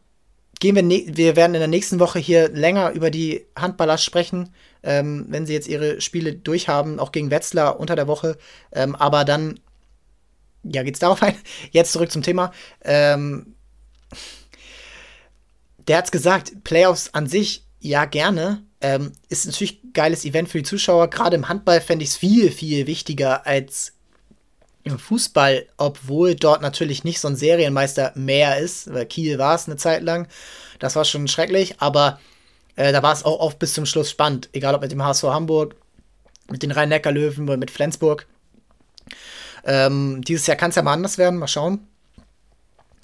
S1: gehen wir, ne wir werden in der nächsten Woche hier länger über die Handballer sprechen, ähm, wenn sie jetzt ihre Spiele durchhaben, auch gegen Wetzlar unter der Woche. Ähm, aber dann, ja, geht's darauf ein. (laughs) Jetzt zurück zum Thema. Ähm, der hat's gesagt, Playoffs an sich, ja, gerne. Ähm, ist natürlich ein geiles Event für die Zuschauer. Gerade im Handball fände ich es viel, viel wichtiger als im Fußball, obwohl dort natürlich nicht so ein Serienmeister mehr ist, weil Kiel war es eine Zeit lang. Das war schon schrecklich, aber äh, da war es auch oft bis zum Schluss spannend. Egal ob mit dem HSV Hamburg, mit den Rhein-Neckar-Löwen oder mit Flensburg. Ähm, dieses Jahr kann es ja mal anders werden, mal schauen.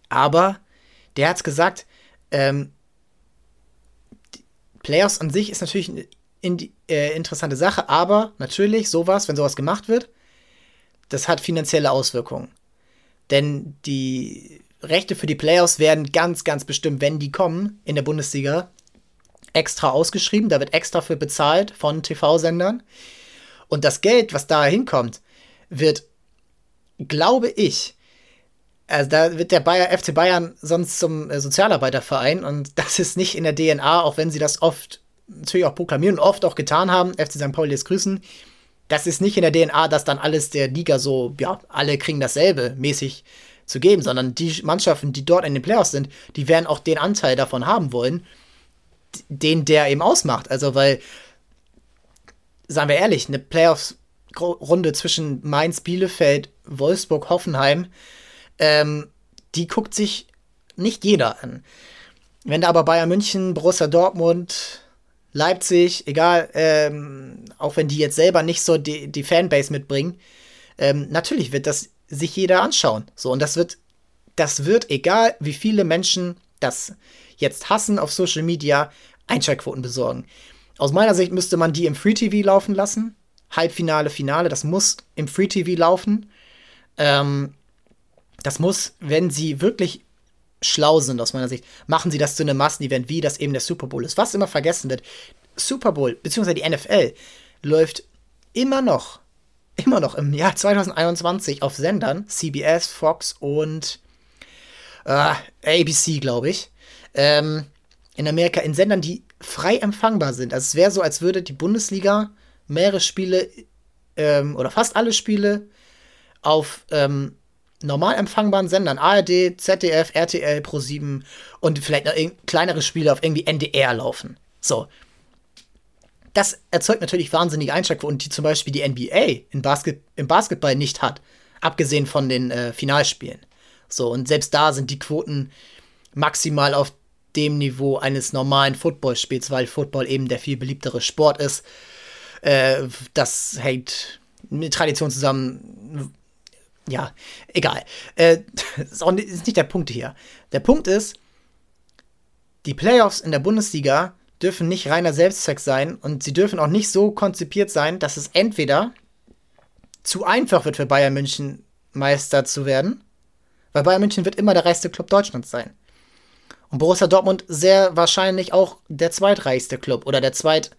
S1: Aber der hat es gesagt, ähm, Playoffs an sich ist natürlich eine in äh, interessante Sache, aber natürlich sowas, wenn sowas gemacht wird, das hat finanzielle Auswirkungen. Denn die Rechte für die Playoffs werden ganz, ganz bestimmt, wenn die kommen, in der Bundesliga extra ausgeschrieben. Da wird extra für bezahlt von TV-Sendern. Und das Geld, was da hinkommt, wird, glaube ich, also da wird der Bayer, FC Bayern sonst zum äh, Sozialarbeiterverein und (laughs) das ist nicht in der DNA, auch wenn sie das oft natürlich auch proklamieren und oft auch getan haben. FC St. Pauli ist grüßen das ist nicht in der DNA, dass dann alles der Liga so, ja, alle kriegen dasselbe mäßig zu geben, sondern die Mannschaften, die dort in den Playoffs sind, die werden auch den Anteil davon haben wollen, den der eben ausmacht. Also, weil, sagen wir ehrlich, eine Playoffs-Runde zwischen Mainz, Bielefeld, Wolfsburg, Hoffenheim, ähm, die guckt sich nicht jeder an. Wenn da aber Bayern München, Borussia Dortmund, Leipzig, egal, ähm, auch wenn die jetzt selber nicht so die, die Fanbase mitbringen, ähm, natürlich wird das sich jeder anschauen. So, und das wird, das wird, egal wie viele Menschen das jetzt hassen auf Social Media, Einschaltquoten besorgen. Aus meiner Sicht müsste man die im Free TV laufen lassen. Halbfinale, Finale, das muss im Free TV laufen. Ähm, das muss, wenn sie wirklich schlau sind aus meiner Sicht, machen sie das zu einem Massenevent, wie das eben der Super Bowl ist. Was immer vergessen wird, Super Bowl, beziehungsweise die NFL, läuft immer noch, immer noch im Jahr 2021 auf Sendern, CBS, Fox und äh, ABC, glaube ich, ähm, in Amerika in Sendern, die frei empfangbar sind. Also es wäre so, als würde die Bundesliga mehrere Spiele ähm, oder fast alle Spiele auf ähm, normal empfangbaren Sendern, ARD, ZDF, RTL, Pro7 und vielleicht noch kleinere Spiele auf irgendwie NDR laufen. So. Das erzeugt natürlich wahnsinnige Einschaltquoten, die zum Beispiel die NBA in Basket im Basketball nicht hat, abgesehen von den äh, Finalspielen. So, und selbst da sind die Quoten maximal auf dem Niveau eines normalen Footballspiels, weil Football eben der viel beliebtere Sport ist. Äh, das hängt mit Tradition zusammen, ja, egal. Äh, (laughs) ist, ist nicht der Punkt hier. Der Punkt ist, die Playoffs in der Bundesliga dürfen nicht reiner Selbstzweck sein und sie dürfen auch nicht so konzipiert sein, dass es entweder zu einfach wird für Bayern München Meister zu werden, weil Bayern München wird immer der reichste Club Deutschlands sein. Und Borussia Dortmund sehr wahrscheinlich auch der zweitreichste Club oder der zweit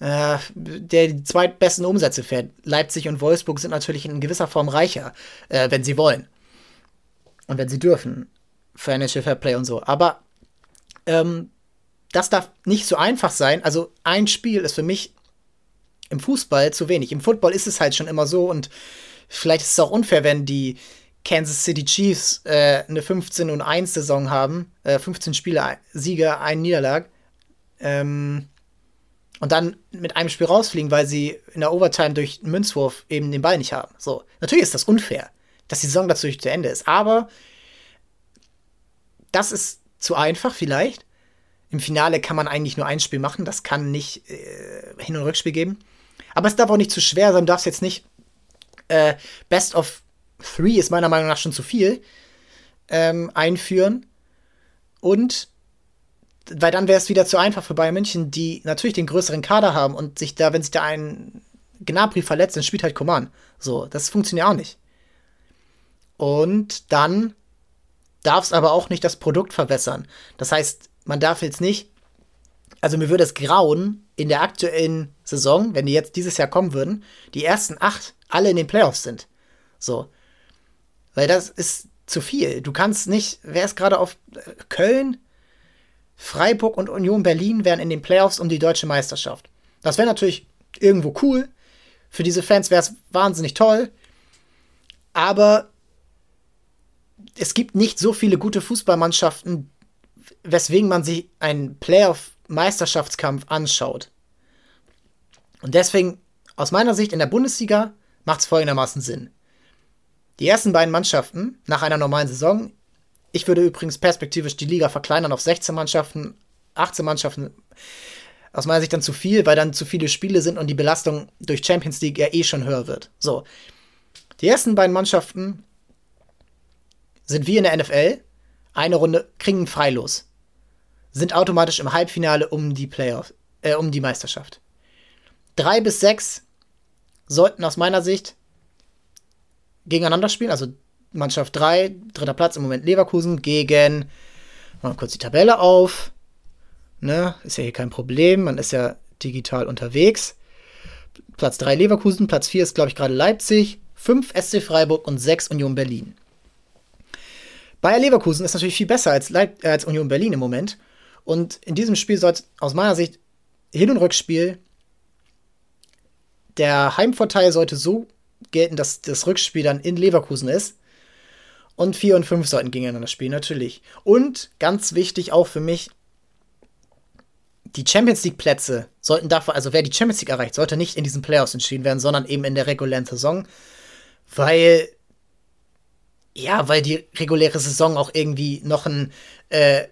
S1: äh, der die zweitbesten Umsätze fährt. Leipzig und Wolfsburg sind natürlich in gewisser Form reicher, äh, wenn sie wollen. Und wenn sie dürfen. Financial Fair Play und so. Aber ähm, das darf nicht so einfach sein. Also ein Spiel ist für mich im Fußball zu wenig. Im Football ist es halt schon immer so und vielleicht ist es auch unfair, wenn die Kansas City Chiefs äh, eine 15 und 1 Saison haben, äh, 15 Spiele, Siege, ein Niederlag. Ähm, und dann mit einem Spiel rausfliegen, weil sie in der Overtime durch einen Münzwurf eben den Ball nicht haben. So, natürlich ist das unfair, dass die Saison dazu zu Ende ist, aber das ist zu einfach vielleicht. Im Finale kann man eigentlich nur ein Spiel machen, das kann nicht äh, Hin- und Rückspiel geben. Aber es darf auch nicht zu schwer sein, du darfst jetzt nicht äh, Best of Three ist meiner Meinung nach schon zu viel ähm, einführen. Und weil dann wäre es wieder zu einfach für Bayern München, die natürlich den größeren Kader haben und sich da, wenn sich da ein Gnabry verletzt, dann spielt halt Coman. So, das funktioniert auch nicht. Und dann darf es aber auch nicht das Produkt verwässern. Das heißt, man darf jetzt nicht, also mir würde es grauen, in der aktuellen Saison, wenn die jetzt dieses Jahr kommen würden, die ersten acht alle in den Playoffs sind. So. Weil das ist zu viel. Du kannst nicht, wer ist gerade auf äh, Köln, Freiburg und Union Berlin wären in den Playoffs um die deutsche Meisterschaft. Das wäre natürlich irgendwo cool. Für diese Fans wäre es wahnsinnig toll. Aber es gibt nicht so viele gute Fußballmannschaften, weswegen man sich einen Playoff-Meisterschaftskampf anschaut. Und deswegen, aus meiner Sicht in der Bundesliga, macht es folgendermaßen Sinn. Die ersten beiden Mannschaften nach einer normalen Saison, ich würde übrigens perspektivisch die Liga verkleinern auf 16 Mannschaften, 18 Mannschaften, aus meiner Sicht dann zu viel, weil dann zu viele Spiele sind und die Belastung durch Champions League ja eh schon höher wird. So. Die ersten beiden Mannschaften sind wie in der NFL, eine Runde kriegen freilos. Sind automatisch im Halbfinale um die Playoff, äh, um die Meisterschaft. Drei bis sechs sollten aus meiner Sicht gegeneinander spielen. Also Mannschaft 3, dritter Platz im Moment Leverkusen gegen, mal kurz die Tabelle auf. Ne, ist ja hier kein Problem, man ist ja digital unterwegs. Platz 3 Leverkusen, Platz 4 ist, glaube ich, gerade Leipzig, 5 SC Freiburg und 6 Union Berlin. Bayer Leverkusen ist natürlich viel besser als, Leip äh, als Union Berlin im Moment. Und in diesem Spiel sollte aus meiner Sicht Hin- und Rückspiel der Heimvorteil sollte so gelten, dass das Rückspiel dann in Leverkusen ist. Und 4 und 5 sollten gegeneinander spielen, natürlich. Und ganz wichtig auch für mich, die Champions League Plätze sollten davon, also wer die Champions League erreicht, sollte nicht in diesen Playoffs entschieden werden, sondern eben in der regulären Saison, weil ja, weil die reguläre Saison auch irgendwie noch ein äh,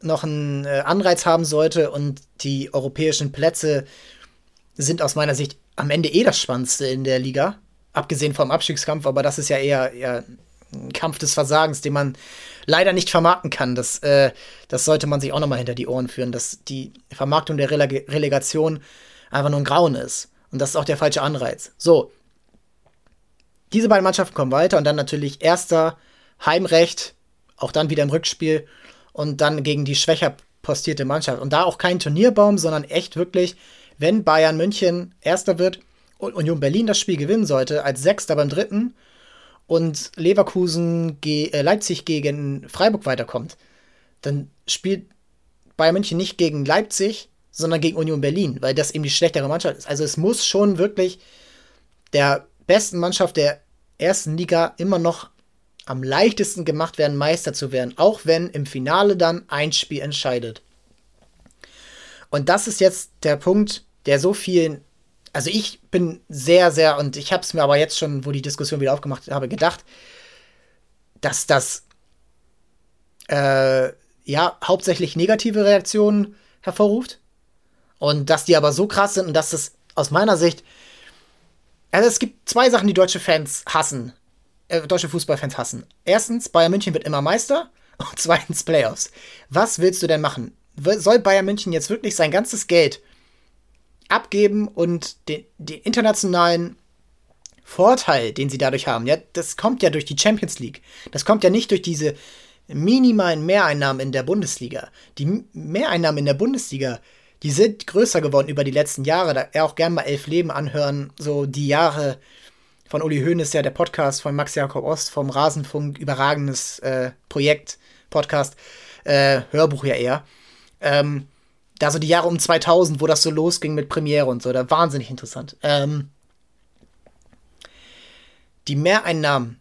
S1: noch einen äh, Anreiz haben sollte. Und die europäischen Plätze sind aus meiner Sicht am Ende eh das Spannendste in der Liga, abgesehen vom Abstiegskampf, aber das ist ja eher, eher Kampf des Versagens, den man leider nicht vermarkten kann. Das, äh, das sollte man sich auch nochmal hinter die Ohren führen, dass die Vermarktung der Releg Relegation einfach nur ein Grauen ist. Und das ist auch der falsche Anreiz. So. Diese beiden Mannschaften kommen weiter und dann natürlich erster Heimrecht, auch dann wieder im Rückspiel und dann gegen die schwächer postierte Mannschaft. Und da auch kein Turnierbaum, sondern echt wirklich, wenn Bayern München erster wird und Union Berlin das Spiel gewinnen sollte, als Sechster beim dritten und Leverkusen ge äh, Leipzig gegen Freiburg weiterkommt, dann spielt Bayern München nicht gegen Leipzig, sondern gegen Union Berlin, weil das eben die schlechtere Mannschaft ist. Also es muss schon wirklich der besten Mannschaft der ersten Liga immer noch am leichtesten gemacht werden, Meister zu werden, auch wenn im Finale dann ein Spiel entscheidet. Und das ist jetzt der Punkt, der so vielen also ich bin sehr, sehr, und ich habe es mir aber jetzt schon, wo die Diskussion wieder aufgemacht habe, gedacht, dass das äh, ja hauptsächlich negative Reaktionen hervorruft. Und dass die aber so krass sind und dass es aus meiner Sicht. Also es gibt zwei Sachen, die deutsche Fans hassen. Äh, deutsche Fußballfans hassen. Erstens, Bayern München wird immer Meister. Und (laughs) zweitens, Playoffs. Was willst du denn machen? Soll Bayern München jetzt wirklich sein ganzes Geld abgeben und den, den internationalen Vorteil, den sie dadurch haben, ja, das kommt ja durch die Champions League. Das kommt ja nicht durch diese minimalen Mehreinnahmen in der Bundesliga. Die Mehreinnahmen in der Bundesliga, die sind größer geworden über die letzten Jahre. Da auch gern mal elf Leben anhören, so die Jahre von Uli Hoeneß, ja der Podcast von Max Jakob Ost vom Rasenfunk, überragendes äh, Projekt, Podcast, äh, Hörbuch ja eher. Ähm, da so die Jahre um 2000, wo das so losging mit Premiere und so, da wahnsinnig interessant. Ähm, die Mehreinnahmen,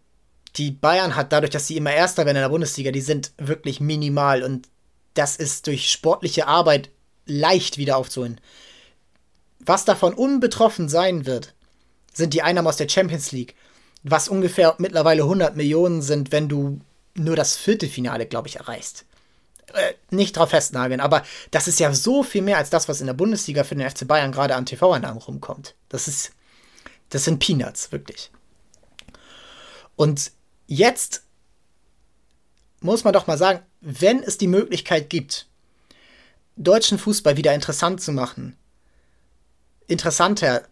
S1: die Bayern hat, dadurch, dass sie immer Erster werden in der Bundesliga, die sind wirklich minimal und das ist durch sportliche Arbeit leicht wieder aufzuholen. Was davon unbetroffen sein wird, sind die Einnahmen aus der Champions League, was ungefähr mittlerweile 100 Millionen sind, wenn du nur das Viertelfinale, glaube ich, erreichst. Äh, nicht drauf festnageln, aber das ist ja so viel mehr als das, was in der Bundesliga für den FC Bayern gerade an TV-Einnahmen rumkommt. Das ist, das sind Peanuts, wirklich. Und jetzt muss man doch mal sagen, wenn es die Möglichkeit gibt, deutschen Fußball wieder interessant zu machen, interessanter,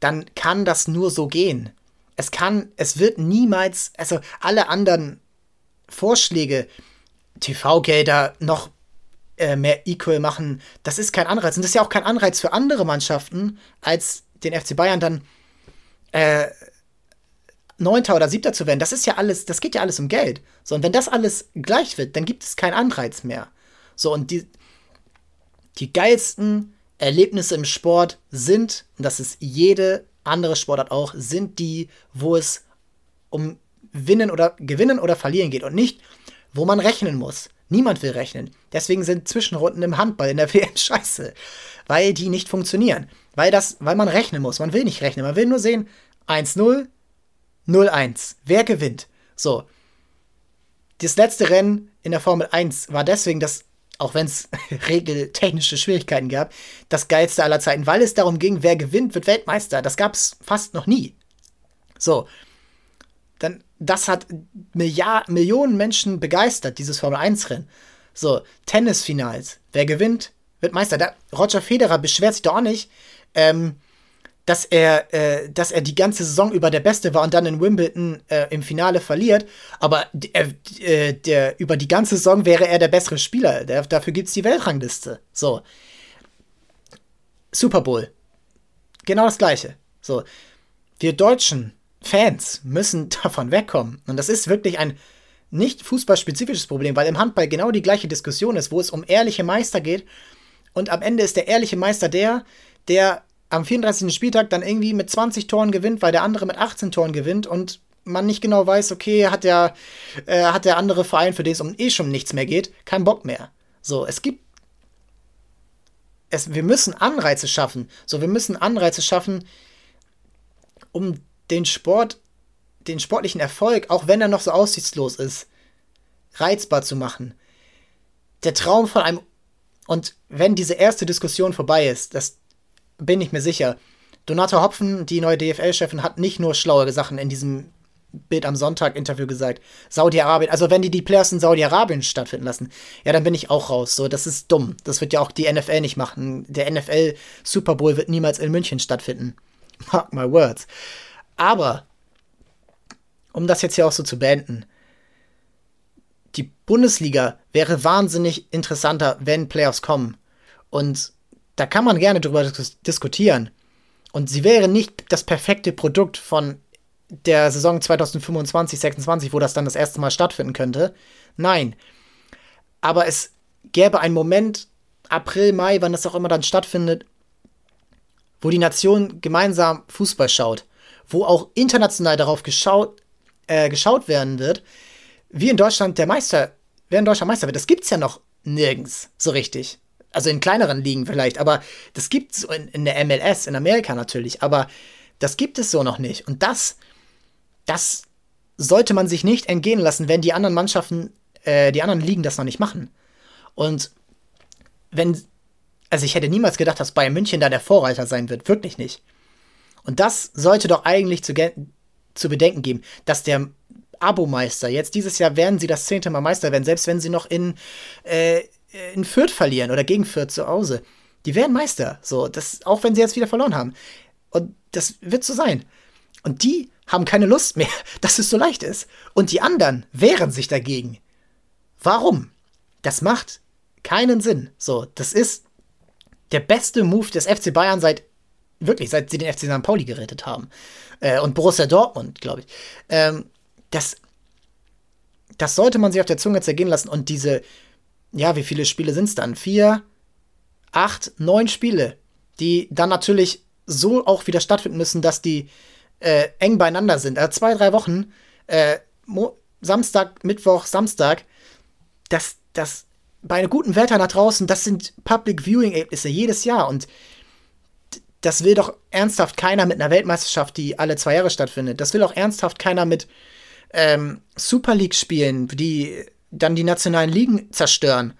S1: dann kann das nur so gehen. Es kann, es wird niemals, also alle anderen Vorschläge, TV-Gelder noch äh, mehr equal machen, das ist kein Anreiz. Und das ist ja auch kein Anreiz für andere Mannschaften, als den FC Bayern dann äh, Neunter oder Siebter zu werden. Das ist ja alles, das geht ja alles um Geld. So, und wenn das alles gleich wird, dann gibt es keinen Anreiz mehr. So, und die, die geilsten Erlebnisse im Sport sind, und das ist jede andere Sportart auch, sind die, wo es um Winnen oder Gewinnen oder Verlieren geht und nicht, wo man rechnen muss. Niemand will rechnen. Deswegen sind Zwischenrunden im Handball in der (laughs) WM scheiße, weil die nicht funktionieren. Weil das, weil man rechnen muss. Man will nicht rechnen. Man will nur sehen 1-0, 0-1. Wer gewinnt? So. Das letzte Rennen in der Formel 1 war deswegen das auch wenn es (laughs) regeltechnische Schwierigkeiten gab, das geilste aller Zeiten, weil es darum ging, wer gewinnt, wird Weltmeister. Das gab es fast noch nie. So. Das hat Milliard, Millionen Menschen begeistert, dieses Formel-1-Rennen. So, Tennisfinals. Wer gewinnt, wird Meister. Da, Roger Federer beschwert sich doch auch nicht, ähm, dass er, äh, dass er die ganze Saison über der Beste war und dann in Wimbledon äh, im Finale verliert. Aber äh, der, über die ganze Saison wäre er der bessere Spieler. Der, dafür gibt es die Weltrangliste. So. Super Bowl. Genau das Gleiche. So. Wir deutschen Fans müssen (laughs) davon wegkommen. Und das ist wirklich ein nicht fußballspezifisches Problem, weil im Handball genau die gleiche Diskussion ist, wo es um ehrliche Meister geht. Und am Ende ist der ehrliche Meister der, der am 34. Spieltag dann irgendwie mit 20 Toren gewinnt, weil der andere mit 18 Toren gewinnt und man nicht genau weiß, okay, hat der, äh, hat der andere Verein, für den es um eh schon nichts mehr geht, keinen Bock mehr. So, es gibt. Es, wir müssen Anreize schaffen. So, wir müssen Anreize schaffen, um den Sport, den sportlichen Erfolg, auch wenn er noch so aussichtslos ist, reizbar zu machen. Der Traum von einem. Und wenn diese erste Diskussion vorbei ist, dass bin ich mir sicher. Donata Hopfen, die neue DFL-Chefin, hat nicht nur schlaue Sachen in diesem Bild am Sonntag-Interview gesagt. Saudi-Arabien, also wenn die die Players in Saudi-Arabien stattfinden lassen, ja, dann bin ich auch raus. So, das ist dumm. Das wird ja auch die NFL nicht machen. Der NFL Super Bowl wird niemals in München stattfinden. Mark my words. Aber, um das jetzt hier auch so zu beenden, die Bundesliga wäre wahnsinnig interessanter, wenn Playoffs kommen. Und da kann man gerne drüber dis diskutieren. Und sie wäre nicht das perfekte Produkt von der Saison 2025, 26, wo das dann das erste Mal stattfinden könnte. Nein. Aber es gäbe einen Moment, April, Mai, wann das auch immer dann stattfindet, wo die Nation gemeinsam Fußball schaut, wo auch international darauf geschaut, äh, geschaut werden wird, wie in Deutschland der Meister, wer in Deutschland Meister wird. Das gibt es ja noch nirgends so richtig. Also in kleineren Ligen vielleicht, aber das gibt es in, in, der MLS, in Amerika natürlich, aber das gibt es so noch nicht. Und das, das sollte man sich nicht entgehen lassen, wenn die anderen Mannschaften, äh, die anderen Ligen das noch nicht machen. Und wenn, also ich hätte niemals gedacht, dass Bayern München da der Vorreiter sein wird, wirklich nicht. Und das sollte doch eigentlich zu, zu bedenken geben, dass der Abo-Meister, jetzt dieses Jahr werden sie das zehnte Mal Meister werden, selbst wenn sie noch in, äh, in Fürth verlieren oder gegen Fürth zu Hause. Die werden Meister. So, das, auch wenn sie jetzt wieder verloren haben. Und das wird so sein. Und die haben keine Lust mehr, (laughs) dass es so leicht ist. Und die anderen wehren sich dagegen. Warum? Das macht keinen Sinn. So, das ist der beste Move des FC Bayern seit wirklich, seit sie den FC St. Pauli gerettet haben. Äh, und Borussia Dortmund, glaube ich. Ähm, das, das sollte man sich auf der Zunge zergehen lassen. Und diese, ja, wie viele Spiele sind es dann? Vier, acht, neun Spiele, die dann natürlich so auch wieder stattfinden müssen, dass die äh, eng beieinander sind. Also zwei, drei Wochen, äh, Samstag, Mittwoch, Samstag, das, das bei einem guten Wetter nach draußen, das sind Public Viewing Erlebnisse jedes Jahr und das will doch ernsthaft keiner mit einer Weltmeisterschaft, die alle zwei Jahre stattfindet. Das will auch ernsthaft keiner mit ähm, Super League spielen, die dann die nationalen Ligen zerstören.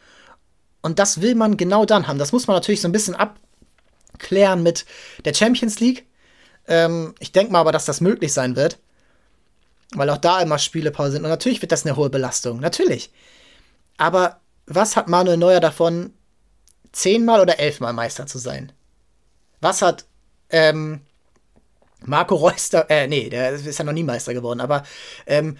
S1: Und das will man genau dann haben. Das muss man natürlich so ein bisschen abklären mit der Champions League. Ähm, ich denke mal aber, dass das möglich sein wird. Weil auch da immer Spielepause sind. Und natürlich wird das eine hohe Belastung. Natürlich. Aber was hat Manuel Neuer davon, zehnmal oder elfmal Meister zu sein? Was hat ähm, Marco Reus da, äh, nee, der ist ja noch nie Meister geworden, aber ähm,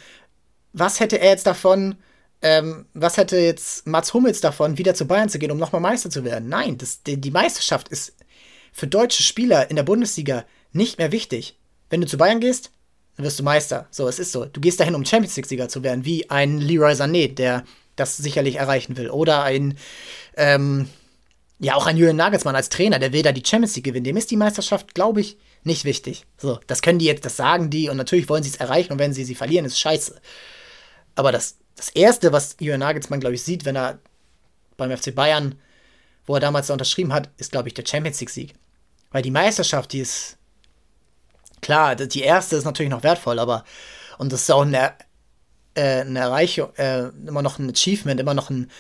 S1: was hätte er jetzt davon, ähm, was hätte jetzt Mats Hummels davon, wieder zu Bayern zu gehen, um nochmal Meister zu werden? Nein, das, die, die Meisterschaft ist für deutsche Spieler in der Bundesliga nicht mehr wichtig. Wenn du zu Bayern gehst, dann wirst du Meister. So, es ist so. Du gehst dahin, um Champions League-Sieger zu werden, wie ein Leroy Sané, der das sicherlich erreichen will. Oder ein, ähm, ja, auch ein Julian Nagelsmann als Trainer, der will da die Champions League gewinnen. Dem ist die Meisterschaft, glaube ich, nicht wichtig. So, das können die jetzt, das sagen die und natürlich wollen sie es erreichen und wenn sie sie verlieren, ist scheiße. Aber das, das Erste, was Julian Nagelsmann, glaube ich, sieht, wenn er beim FC Bayern, wo er damals da unterschrieben hat, ist, glaube ich, der Champions League-Sieg. Weil die Meisterschaft, die ist, klar, die erste ist natürlich noch wertvoll, aber, und das ist auch eine, äh, eine Erreichung, äh, immer noch ein Achievement, immer noch ein,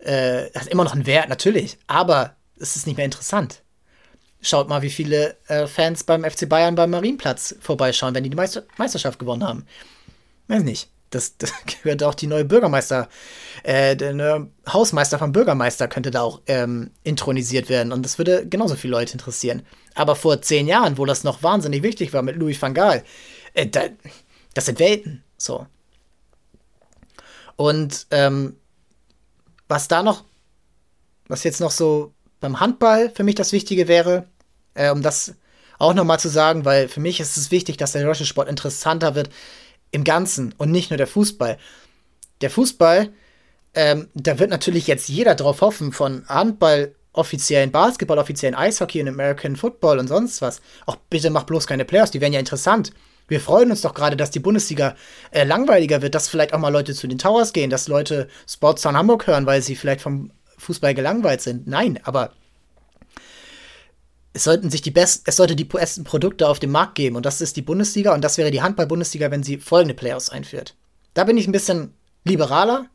S1: äh, hat immer noch einen Wert, natürlich, aber es ist nicht mehr interessant. Schaut mal, wie viele äh, Fans beim FC Bayern beim Marienplatz vorbeischauen, wenn die die Meister Meisterschaft gewonnen haben. Weiß nicht. Das, das (laughs) gehört auch die neue Bürgermeister, äh, der neue Hausmeister vom Bürgermeister könnte da auch ähm, intronisiert werden und das würde genauso viele Leute interessieren. Aber vor zehn Jahren, wo das noch wahnsinnig wichtig war mit Louis van Gaal, äh, da, das sind Welten. So. Und ähm, was da noch, was jetzt noch so beim Handball für mich das Wichtige wäre, äh, um das auch nochmal zu sagen, weil für mich ist es wichtig, dass der deutsche Sport interessanter wird im Ganzen und nicht nur der Fußball. Der Fußball, ähm, da wird natürlich jetzt jeder drauf hoffen, von Handball offiziellen Basketball, offiziellen Eishockey und American Football und sonst was. Auch bitte mach bloß keine Playoffs, die wären ja interessant. Wir freuen uns doch gerade, dass die Bundesliga äh, langweiliger wird, dass vielleicht auch mal Leute zu den Towers gehen, dass Leute Sportstown Hamburg hören, weil sie vielleicht vom Fußball gelangweilt sind. Nein, aber es sollten sich die besten, es sollte die besten Produkte auf dem Markt geben und das ist die Bundesliga und das wäre die Handball-Bundesliga, wenn sie folgende Playoffs einführt. Da bin ich ein bisschen liberaler,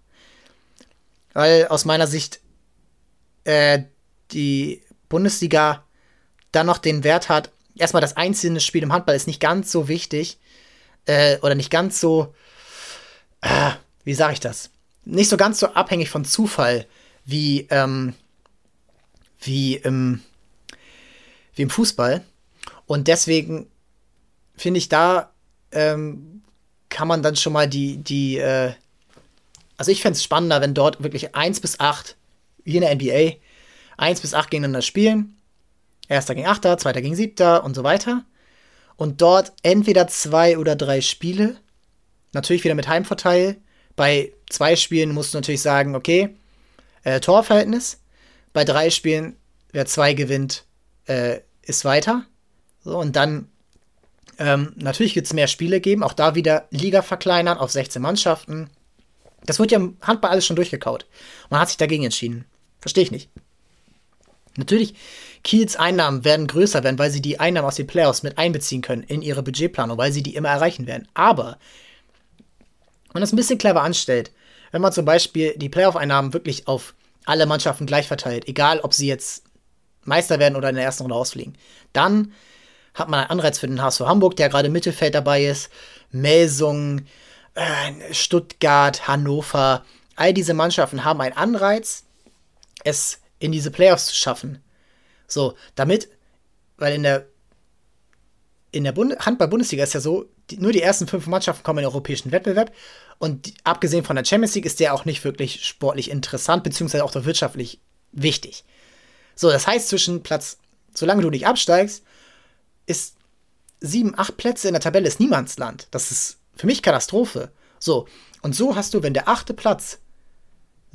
S1: weil aus meiner Sicht äh, die Bundesliga dann noch den Wert hat, erstmal das einzelne Spiel im Handball ist nicht ganz so wichtig äh, oder nicht ganz so, äh, wie sage ich das, nicht so ganz so abhängig von Zufall wie, ähm, wie im, wie im Fußball. Und deswegen finde ich, da ähm, kann man dann schon mal die, die, äh, also ich fände es spannender, wenn dort wirklich 1 bis 8, wie in der NBA, 1 bis 8 gegeneinander spielen. Erster gegen Achter, zweiter gegen Siebter und so weiter. Und dort entweder zwei oder drei Spiele. Natürlich wieder mit Heimvorteil. Bei zwei Spielen musst du natürlich sagen, okay, äh, Torverhältnis. Bei drei Spielen, wer zwei gewinnt, äh, ist weiter. So, und dann ähm, natürlich wird es mehr Spiele geben. Auch da wieder Liga verkleinern auf 16 Mannschaften. Das wird ja im Handball alles schon durchgekaut. Man hat sich dagegen entschieden. Verstehe ich nicht. Natürlich, Kiels Einnahmen werden größer werden, weil sie die Einnahmen aus den Playoffs mit einbeziehen können in ihre Budgetplanung, weil sie die immer erreichen werden. Aber, wenn man das ein bisschen clever anstellt, wenn man zum Beispiel die Playoff-Einnahmen wirklich auf alle Mannschaften gleich verteilt, egal ob sie jetzt Meister werden oder in der ersten Runde ausfliegen, dann hat man einen Anreiz für den HSV Hamburg, der gerade Mittelfeld dabei ist, Melsung, äh, Stuttgart, Hannover, all diese Mannschaften haben einen Anreiz, es in diese Playoffs zu schaffen. So, damit, weil in der in der Handball-Bundesliga ist ja so, die, nur die ersten fünf Mannschaften kommen in den europäischen Wettbewerb und die, abgesehen von der Champions League ist der auch nicht wirklich sportlich interessant, beziehungsweise auch wirtschaftlich wichtig. So, das heißt, zwischen Platz, solange du nicht absteigst, ist sieben, acht Plätze in der Tabelle ist Niemandsland. Das ist für mich Katastrophe. So, und so hast du, wenn der achte Platz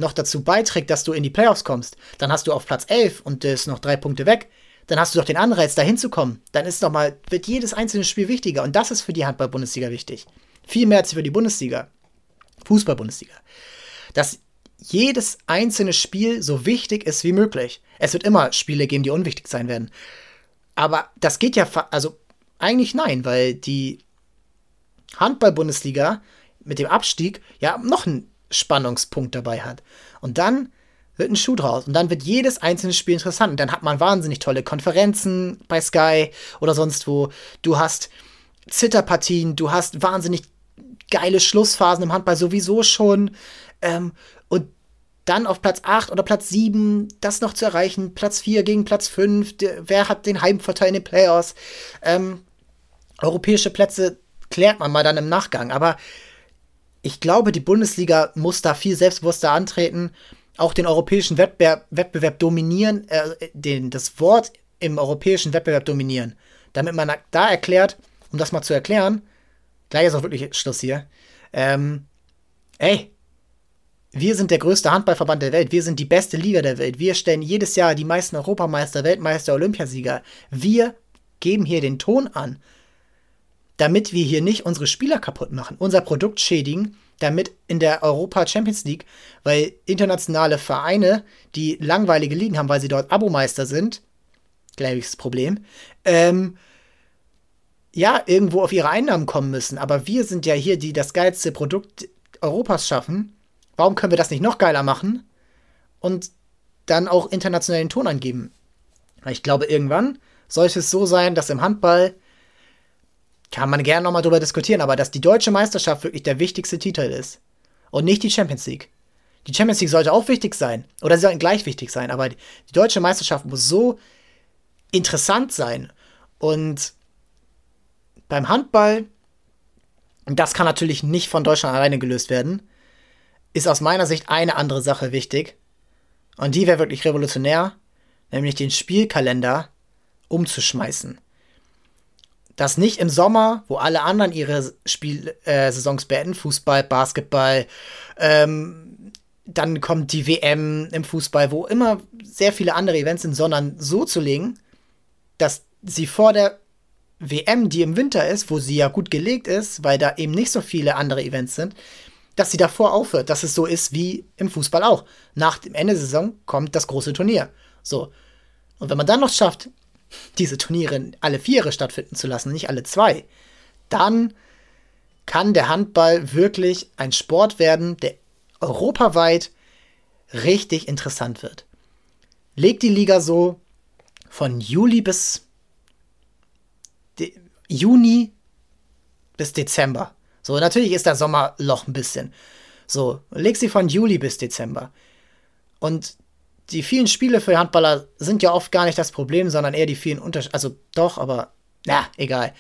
S1: noch dazu beiträgt, dass du in die Playoffs kommst, dann hast du auf Platz 11 und ist noch drei Punkte weg, dann hast du doch den Anreiz, da hinzukommen. Dann ist noch mal, wird jedes einzelne Spiel wichtiger und das ist für die Handball-Bundesliga wichtig. Viel mehr als für die Bundesliga. Fußball-Bundesliga. Dass jedes einzelne Spiel so wichtig ist wie möglich. Es wird immer Spiele geben, die unwichtig sein werden. Aber das geht ja, also eigentlich nein, weil die Handball-Bundesliga mit dem Abstieg ja noch einen Spannungspunkt dabei hat. Und dann wird ein Schuh draus. Und dann wird jedes einzelne Spiel interessant. Und dann hat man wahnsinnig tolle Konferenzen bei Sky oder sonst wo. Du hast Zitterpartien, du hast wahnsinnig geile Schlussphasen im Handball sowieso schon. Ähm, und dann auf Platz 8 oder Platz 7 das noch zu erreichen, Platz 4 gegen Platz 5, der, wer hat den Heimvorteil in den Playoffs, ähm, europäische Plätze klärt man mal dann im Nachgang, aber ich glaube, die Bundesliga muss da viel selbstbewusster antreten, auch den europäischen Wettbewerb, Wettbewerb dominieren, äh, den, das Wort im europäischen Wettbewerb dominieren, damit man da erklärt, um das mal zu erklären, gleich ist auch wirklich Schluss hier, ähm, ey, wir sind der größte Handballverband der Welt. Wir sind die beste Liga der Welt. Wir stellen jedes Jahr die meisten Europameister, Weltmeister, Olympiasieger. Wir geben hier den Ton an, damit wir hier nicht unsere Spieler kaputt machen, unser Produkt schädigen, damit in der Europa Champions League, weil internationale Vereine, die langweilige Ligen haben, weil sie dort Abomeister sind, gleiches Problem, ähm, ja, irgendwo auf ihre Einnahmen kommen müssen. Aber wir sind ja hier, die das geilste Produkt Europas schaffen Warum können wir das nicht noch geiler machen und dann auch internationalen Ton angeben? Ich glaube, irgendwann sollte es so sein, dass im Handball kann man gerne nochmal drüber diskutieren, aber dass die deutsche Meisterschaft wirklich der wichtigste Titel ist und nicht die Champions League. Die Champions League sollte auch wichtig sein oder sie sollten gleich wichtig sein, aber die deutsche Meisterschaft muss so interessant sein und beim Handball, das kann natürlich nicht von Deutschland alleine gelöst werden, ist aus meiner Sicht eine andere Sache wichtig. Und die wäre wirklich revolutionär, nämlich den Spielkalender umzuschmeißen. Dass nicht im Sommer, wo alle anderen ihre Spielsaisons äh, beenden, Fußball, Basketball, ähm, dann kommt die WM im Fußball, wo immer sehr viele andere Events sind, sondern so zu legen, dass sie vor der WM, die im Winter ist, wo sie ja gut gelegt ist, weil da eben nicht so viele andere Events sind, dass sie davor aufhört, dass es so ist wie im Fußball auch. Nach dem Ende der Saison kommt das große Turnier. So. Und wenn man dann noch schafft, diese Turniere alle vier stattfinden zu lassen, nicht alle zwei, dann kann der Handball wirklich ein Sport werden, der europaweit richtig interessant wird. Legt die Liga so von Juli bis De Juni bis Dezember. So, natürlich ist das Sommerloch ein bisschen. So, leg sie von Juli bis Dezember. Und die vielen Spiele für Handballer sind ja oft gar nicht das Problem, sondern eher die vielen Unterschiede. Also doch, aber na, egal.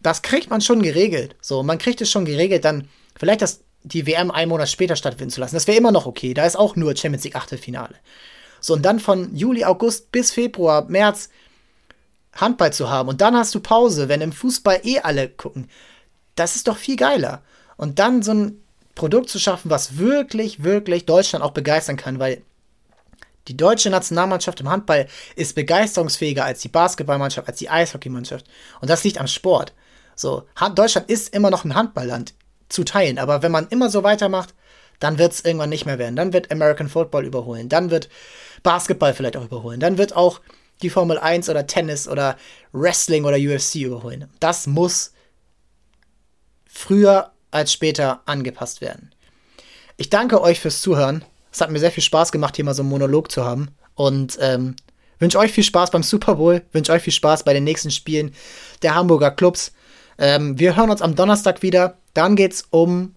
S1: Das kriegt man schon geregelt. So, man kriegt es schon geregelt, dann vielleicht das, die WM einen Monat später stattfinden zu lassen. Das wäre immer noch okay. Da ist auch nur Champions League Achtelfinale. So, und dann von Juli, August bis Februar, März Handball zu haben. Und dann hast du Pause, wenn im Fußball eh alle gucken. Das ist doch viel geiler. Und dann so ein Produkt zu schaffen, was wirklich, wirklich Deutschland auch begeistern kann, weil die deutsche Nationalmannschaft im Handball ist begeisterungsfähiger als die Basketballmannschaft, als die Eishockeymannschaft. Und das liegt am Sport. So, Deutschland ist immer noch ein Handballland zu teilen, aber wenn man immer so weitermacht, dann wird es irgendwann nicht mehr werden. Dann wird American Football überholen, dann wird Basketball vielleicht auch überholen, dann wird auch die Formel 1 oder Tennis oder Wrestling oder UFC überholen. Das muss früher als später angepasst werden. Ich danke euch fürs Zuhören. Es hat mir sehr viel Spaß gemacht, hier mal so einen Monolog zu haben. Und ähm, wünsche euch viel Spaß beim Super Bowl, wünsche euch viel Spaß bei den nächsten Spielen der Hamburger Clubs. Ähm, wir hören uns am Donnerstag wieder. Dann geht es um,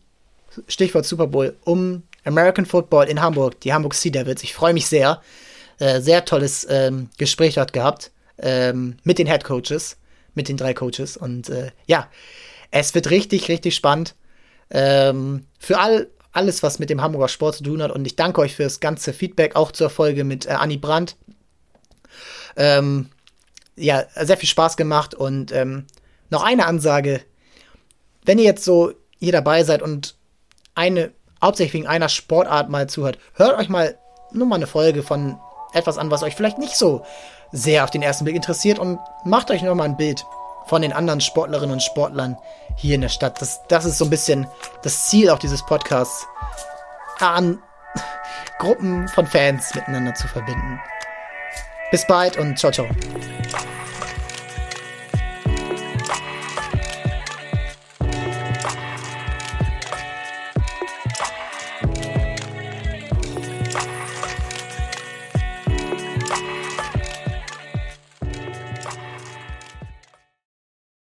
S1: Stichwort Super Bowl, um American Football in Hamburg, die Hamburg Sea Devils. Ich freue mich sehr. Äh, sehr tolles ähm, Gespräch dort gehabt ähm, mit den Head Coaches, mit den drei Coaches. Und äh, ja, es wird richtig, richtig spannend. Ähm, für all, alles, was mit dem Hamburger Sport zu tun hat. Und ich danke euch für das ganze Feedback, auch zur Folge mit äh, Anni Brandt. Ähm, ja, sehr viel Spaß gemacht. Und ähm, noch eine Ansage. Wenn ihr jetzt so hier dabei seid und eine, hauptsächlich wegen einer Sportart mal zuhört, hört euch mal nur mal eine Folge von etwas an, was euch vielleicht nicht so sehr auf den ersten Blick interessiert und macht euch nur mal ein Bild von den anderen Sportlerinnen und Sportlern hier in der Stadt. Das, das ist so ein bisschen das Ziel auch dieses Podcasts, an Gruppen von Fans miteinander zu verbinden. Bis bald und ciao, ciao.